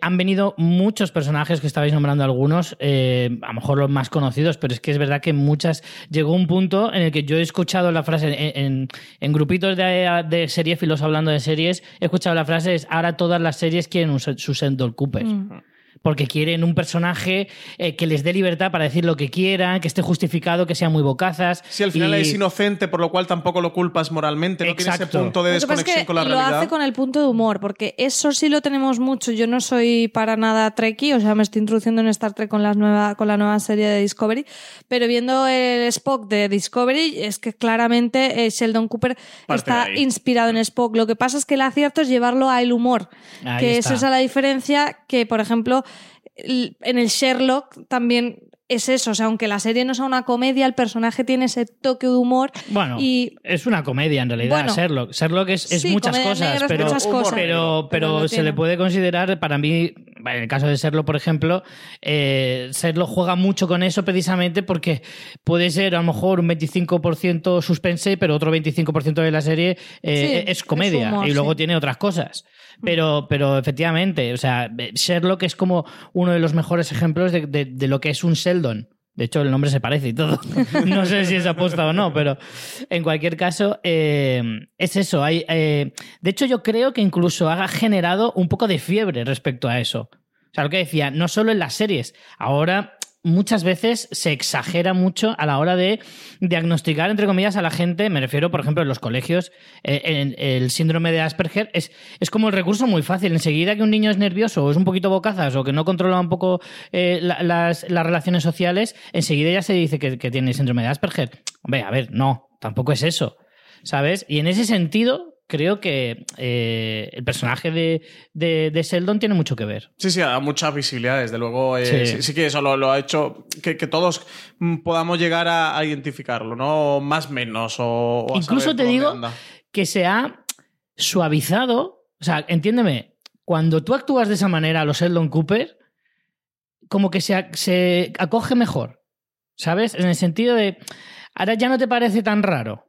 han venido muchos personajes que estabais nombrando algunos, a lo mejor los más conocidos, pero es que es verdad que muchas. Llegó un punto en el que yo he escuchado la frase en, en- en grupitos de, de seriefilos hablando de series, he escuchado la frase: es ahora todas las series quieren un, su Sheldon Cooper. Mm. Porque quieren un personaje eh, que les dé libertad para decir lo que quieran, que esté justificado, que sea muy bocazas. Si al final Y- es inocente, por lo cual tampoco lo culpas moralmente, no tiene ese Exacto. punto de Lo es desconexión que con la lo realidad. hace con el punto de humor, porque eso sí lo tenemos mucho. Yo no soy para nada Trekkie, o sea, me estoy introduciendo en Star Trek con, las nueva, con la nueva serie de Discovery, pero viendo el Spock de Discovery, es que claramente eh, Sheldon Cooper Parte está inspirado en Spock. Lo que pasa es que el acierto es llevarlo al humor, Ahí que está. es esa la diferencia que, por ejemplo, en el Sherlock también es eso, o sea, aunque la serie no sea una comedia, el personaje tiene ese toque de humor Bueno, y es una comedia en realidad, Bueno. Sherlock. Sherlock es, es Sí, muchas cosas, pero, muchas cosas. pero, Pero se tiene. le puede considerar, para mí, en el caso de Sherlock, por ejemplo, eh, Sherlock juega mucho con eso precisamente porque puede ser a lo mejor un 25% suspense, pero otro 25% de la serie eh, Sí, es comedia es humor, y luego sí. tiene otras cosas. Pero, pero efectivamente, o sea, Sherlock es como uno de los mejores ejemplos de, de- de lo que es un Sheldon. De hecho, el nombre se parece y todo. No sé si es aposta o no, pero en cualquier caso, eh, es eso. Eh, de hecho, yo creo que incluso ha generado un poco de fiebre respecto a eso. O sea, lo que decía, no solo en las series. Ahora, muchas veces se exagera mucho a la hora de diagnosticar, entre comillas, a la gente. Me refiero, por ejemplo, en los colegios, eh, en- el síndrome de Asperger es, es como el recurso muy fácil. Enseguida que un niño es nervioso o es un poquito bocazas o que no controla un poco eh, la- las, las relaciones sociales, enseguida ya se dice que, que tiene síndrome de Asperger. Hombre, a ver, no, tampoco es eso. ¿Sabes? Y en ese sentido, creo que eh, el personaje de, de, de Sheldon tiene mucho que ver. Sí, sí, da mucha visibilidad, desde luego. eh, Sí. sí. sí que eso lo, lo ha hecho que, que todos mm, podamos llegar a, a identificarlo, ¿no? Más menos. O, o Incluso te digo anda. que se ha suavizado. O sea, entiéndeme, cuando tú actúas de esa manera a los Sheldon Cooper, como que se, se acoge mejor. ¿Sabes? En el sentido de. Ahora ya no te parece tan raro.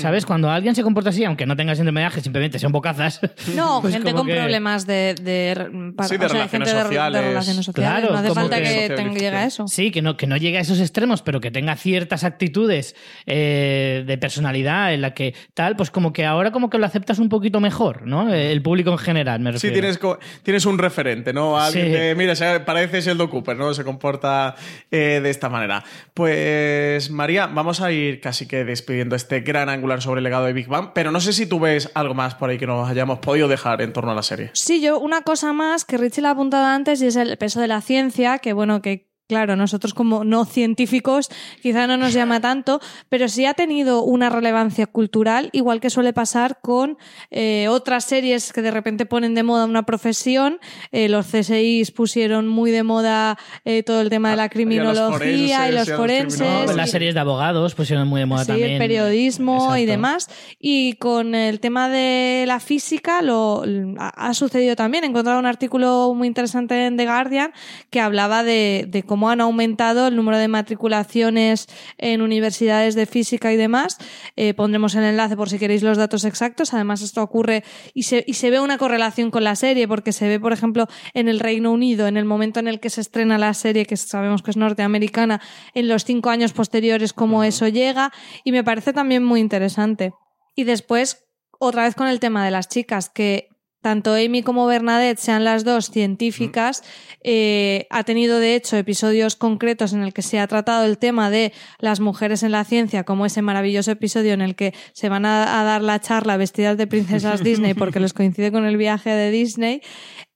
¿Sabes? Cuando alguien se comporta así, aunque no tenga síndrome de Asperger, simplemente sean bocazas. No, pues gente con que- problemas de, de, para- Sí, de o sea, relaciones gente de- de, sociales. relaciones sociales. Claro, no hace falta que- que, llegue a eso. Sí, que no, que no llegue a esos extremos, pero que tenga ciertas actitudes eh, de personalidad en la que tal, pues como que ahora como que lo aceptas un poquito mejor, ¿no? El público en general, me Sí, refiero. tienes, co- tienes un referente, ¿no? Alguien Sí. que, mira, parece Sheldon Cooper, ¿no? Se comporta eh, de esta manera. Pues, María, vamos a ir casi que despidiendo este gran angular sobre el legado de Big Bang, pero no sé si tú ves algo más por ahí que nos hayamos podido dejar en torno a la serie. Sí, yo una cosa más que Richie le ha apuntado antes y es el peso de la ciencia, que bueno, que claro, nosotros como no científicos quizá no nos llama tanto, pero sí ha tenido una relevancia cultural, igual que suele pasar con eh, otras series que de repente ponen de moda una profesión. Eh, los CSIs pusieron muy de moda eh, todo el tema de la criminología y los forenses. Y- las series de abogados pusieron muy de moda Sí, también. el periodismo y demás. Y con el tema de la física lo, ha, ha sucedido también. He encontrado un artículo muy interesante en The Guardian que hablaba de, de cómo cómo han aumentado el número de matriculaciones en universidades de física y demás. Eh, pondremos el enlace por si queréis los datos exactos. Además, esto ocurre y se, y se ve una correlación con la serie, porque se ve, por ejemplo, en el Reino Unido, en el momento en el que se estrena la serie, que sabemos que es norteamericana, en los cinco años posteriores, cómo eso llega. Y me parece también muy interesante. Y después, otra vez con el tema de las chicas, que tanto Amy como Bernadette sean las dos científicas, eh, ha tenido de hecho episodios concretos en el que se ha tratado el tema de las mujeres en la ciencia, como ese maravilloso episodio en el que se van a, a dar la charla vestidas de princesas Disney porque les coincide con el viaje de Disney.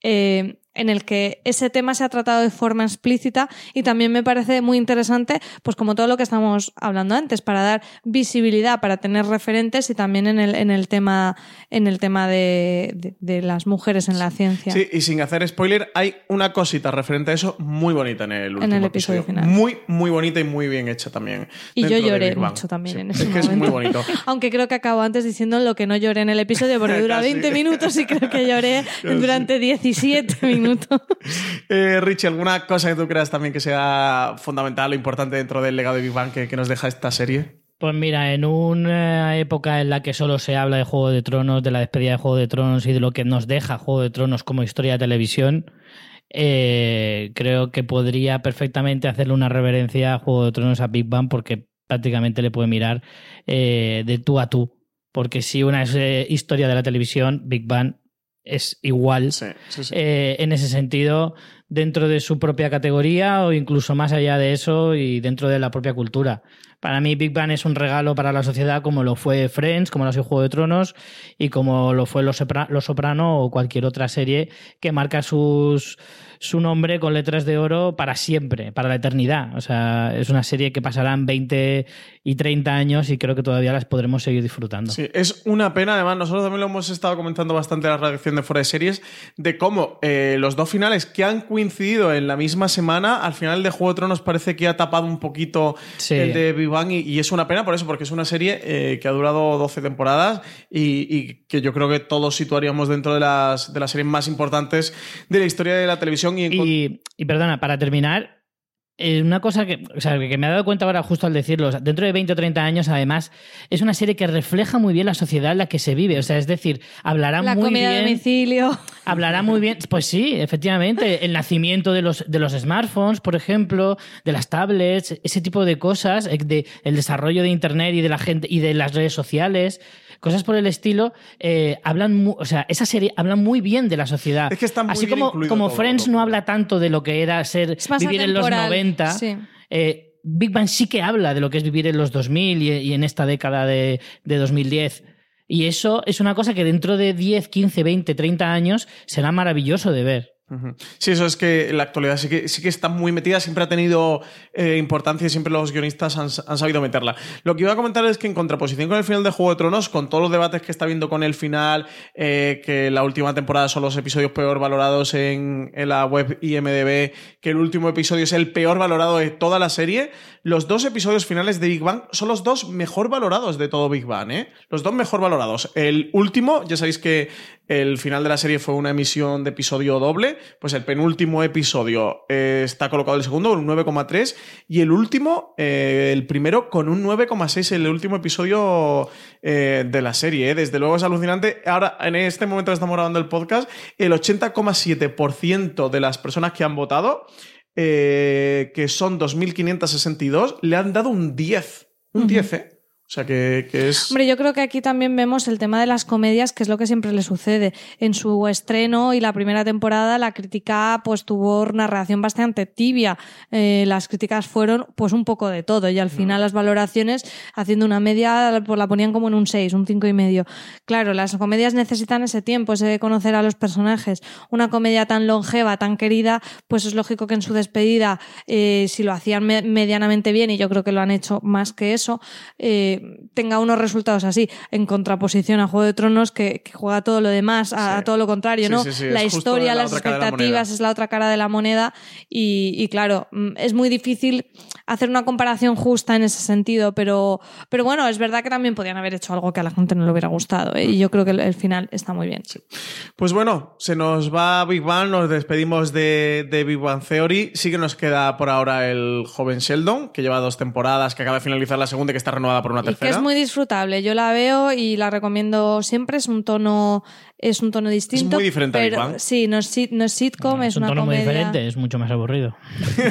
Eh, en el que ese tema se ha tratado de forma explícita y también me parece muy interesante, pues como todo lo que estamos hablando antes, para dar visibilidad, para tener referentes y también en el, en el tema, en el tema de, de, de las mujeres en la ciencia. Sí, y sin hacer spoiler, hay una cosita referente a eso muy bonita en el último En el episodio final. Muy, muy bonita y muy bien hecha también. Y yo lloré mucho también Sí, en ese Es que es muy momento. bonito. Aunque creo que acabo antes diciendo lo que no lloré en el episodio, porque dura Casi. 20 minutos y creo que lloré durante 17 minutos. Eh, Richie, ¿alguna cosa que tú creas también que sea fundamental o importante dentro del legado de Big Bang que, que nos deja esta serie? Pues mira, en una época en la que solo se habla de Juego de Tronos, de la despedida de Juego de Tronos y de lo que nos deja Juego de Tronos como historia de televisión, eh, creo que podría perfectamente hacerle una reverencia a Juego de Tronos a Big Bang porque prácticamente le puede mirar eh, de tú a tú. Porque si una es eh, historia de la televisión, Big Bang es igual eh, en ese sentido dentro de su propia categoría o incluso más allá de eso y dentro de la propia cultura. Para mí Big Bang es un regalo para la sociedad como lo fue Friends, como lo ha sido Juego de Tronos y como lo fue Los, Sopra- Los Soprano o cualquier otra serie que marca sus, su nombre con letras de oro para siempre, para la eternidad. O sea, es una serie que pasarán 20 y 30 años y creo que todavía las podremos seguir disfrutando. Sí, es una pena, además, nosotros también lo hemos estado comentando bastante en la redacción de Fuera de Series, de cómo eh, los dos finales que han coincidido en la misma semana, al final de Juego de Tronos parece que ha tapado un poquito Sí. el de Bang y, y es una pena por eso, porque es una serie eh, que ha durado 12 temporadas y, y que yo creo que todos situaríamos dentro de las, de las series más importantes de la historia de la televisión. Y, Y, y perdona, para terminar, eh, una cosa que, o sea, que me he dado cuenta ahora justo al decirlo, o sea, dentro de 20 o 30 años, además, es una serie que refleja muy bien la sociedad en la que se vive. O sea, es decir, hablará La muy comida a bien. domicilio. Hablará muy bien, pues sí, efectivamente, el nacimiento de los, de los smartphones, por ejemplo, de las tablets, ese tipo de cosas, eh, de, el desarrollo de Internet y de la gente y de las redes sociales, cosas por el estilo, eh, hablan, mu- o sea, esa serie habla muy bien de la sociedad. Es que está muy Así bien como, como todo, Friends no habla tanto de lo que era ser vivir en los atemporal, 90. sí. eh, Big Bang sí que habla de lo que es vivir en los 2000 y, y en esta década de, de 2010. Y eso es una cosa que dentro de 10, 15, 20, 30 años será maravilloso de ver. Sí, eso es que en la actualidad sí que, está muy metida, siempre ha tenido eh, importancia y siempre los guionistas han, sabido meterla. Lo que iba a comentar es que en contraposición con el final de Juego de Tronos, con todos los debates que está viendo con el final, eh, que la última temporada son los episodios peor valorados en la web IMDB, que el último episodio es el peor valorado de toda la serie, los dos episodios finales de Big Bang son los dos mejor valorados de todo Big Bang, ¿eh? Los dos mejor valorados. El último, ya sabéis que el final de la serie fue una emisión de episodio doble, pues el penúltimo episodio eh, está colocado el segundo con un 9,3 y el último, eh, el primero con un 9,6, el último episodio eh, de la serie. Desde luego es alucinante. Ahora, en este momento que estamos grabando el podcast, el 80,7% de las personas que han votado, que son 2.562, le han dado un 10. Un 10, ¿eh? O sea que, que es... Hombre, yo creo que aquí también vemos el tema de las comedias, que es lo que siempre le sucede. En su estreno y la primera temporada, la crítica pues tuvo una reacción bastante tibia. Eh, las críticas fueron pues un poco de todo y al final las valoraciones, haciendo una media, pues la ponían como en un 6, un cinco y medio. Claro, las comedias necesitan ese tiempo, ese de conocer a los personajes. Una comedia tan longeva, tan querida, pues es lógico que en su despedida, eh, si lo hacían me- medianamente bien, y yo creo que lo han hecho más que eso, eh, tenga unos resultados así, en contraposición a Juego de Tronos, que, que juega todo lo demás, a, a todo lo contrario, ¿no? sí, sí, la historia, la las la expectativas es la otra cara de la moneda y, y claro, mm, es muy difícil hacer una comparación justa en ese sentido, pero, pero bueno, es verdad que también podían haber hecho algo que a la gente no le hubiera gustado ¿eh? y yo creo que el, el final está muy bien. Pues bueno, se nos va Big Bang, nos despedimos de, de Big Bang Theory. Sí que nos queda por ahora el joven Sheldon, que lleva dos temporadas, que acaba de finalizar la segunda y que está renovada por una Y que es muy disfrutable. Yo la veo y la recomiendo siempre. Es un tono, es un tono distinto. muy diferente a Big pero, Bang. Sí, no es, no es sitcom, es, Es un una tono muy diferente, es mucho más aburrido.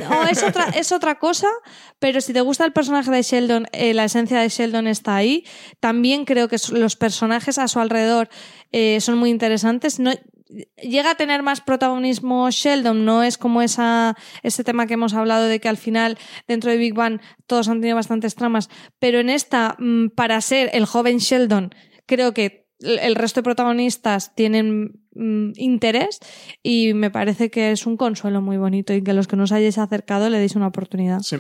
No, es otra, es otra cosa, pero si te gusta el personaje de Sheldon, eh, la esencia de Sheldon está ahí. También creo que los personajes a su alrededor eh, son muy interesantes. No, llega a tener más protagonismo Sheldon, no es como esa, ese tema que hemos hablado de que al final dentro de Big Bang todos han tenido bastantes tramas, pero en esta, mm, para ser el joven Sheldon, creo que el el resto de protagonistas tienen mm, interés y me parece que es un consuelo muy bonito y que los que nos hayáis acercado le deis una oportunidad. Sí.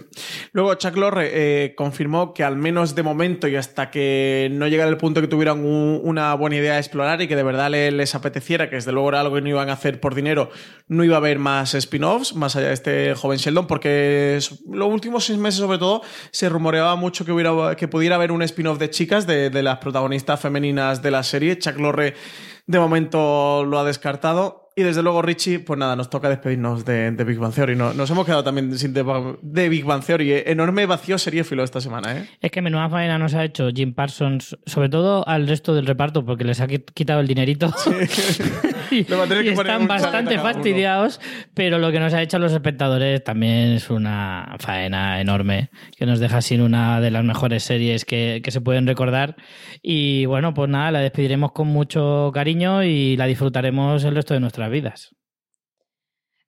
Luego Chuck Lorre eh, confirmó que al menos de momento y hasta que no llegara el punto que tuvieran un- una buena idea de explorar y que de verdad le- les apeteciera, que desde luego era algo que no iban a hacer por dinero, no iba a haber más spin-offs más allá de este joven Sheldon, porque los últimos seis meses sobre todo se rumoreaba mucho que, hubiera, que pudiera haber un spin-off de chicas, de las protagonistas femeninas de la serie. Chuck Lorre de momento lo ha descartado. Y desde luego, Richie, pues nada, nos toca despedirnos de, de Big Bang Theory. No- nos hemos quedado también sin de, de Big Bang Theory. Eh, Enorme vacío seriéfilo esta semana, ¿eh? Es que menuda faena nos ha hecho Jim Parsons, sobre todo al resto del reparto, porque les ha qui- quitado el dinerito. y Le va a tener y que poner están bastante fastidiados, pero lo que nos ha hecho a los espectadores también es una faena enorme, que nos deja sin una de las mejores series que, que se pueden recordar. Y bueno, pues nada, la despediremos con mucho cariño y la disfrutaremos el resto de nuestras vidas.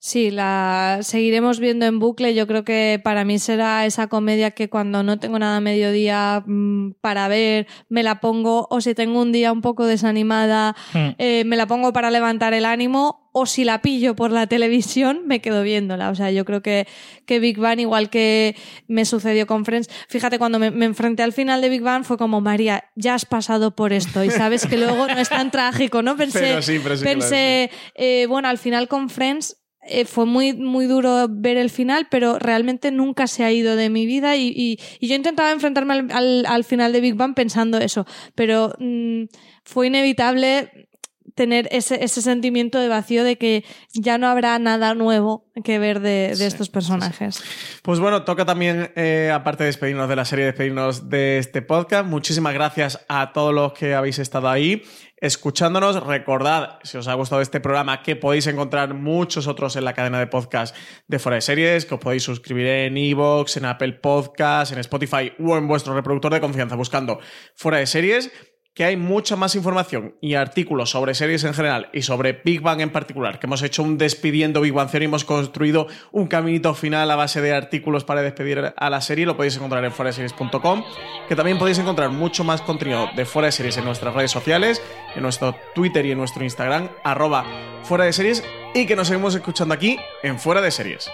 Sí, la seguiremos viendo en bucle. Yo creo que para mí será esa comedia que cuando no tengo nada a mediodía mm, para ver, me la pongo, o si tengo un día un poco desanimada, Hmm. eh, me la pongo para levantar el ánimo, o si la pillo por la televisión, me quedo viéndola. O sea, yo creo que, que Big Bang, igual que me sucedió con Friends, fíjate, cuando me, me enfrenté al final de Big Bang fue como, María, ya has pasado por esto y sabes que luego no es tan trágico, ¿no? Pensé, Pero sí, pero sí, pensé eh, bueno, al final con Friends eh, fue muy, muy duro ver el final, pero realmente nunca se ha ido de mi vida y, y- y yo intentaba enfrentarme al, al- al final de Big Bang pensando eso, pero mm, fue inevitable tener ese, ese sentimiento de vacío de que ya no habrá nada nuevo que ver de, de estos personajes. Pues bueno, toca también, eh, aparte de despedirnos de la serie, despedirnos de este podcast. Muchísimas gracias a todos los que habéis estado ahí escuchándonos. Recordad, si os ha gustado este programa, que podéis encontrar muchos otros en la cadena de podcast de Fuera de Series, que os podéis suscribir en Evox, en Apple Podcast, en Spotify o en vuestro reproductor de confianza buscando Fuera de Series que hay mucha más información y artículos sobre series en general y sobre Big Bang en particular, que hemos hecho un despidiendo Big Bang Theory, hemos construido un caminito final a base de artículos para despedir a la serie, lo podéis encontrar en foraseries.com, que también podéis encontrar mucho más contenido de Fuera de Series en nuestras redes sociales, en nuestro Twitter y en nuestro Instagram, arroba Fuera de Series, y que nos seguimos escuchando aquí en Fuera de Series.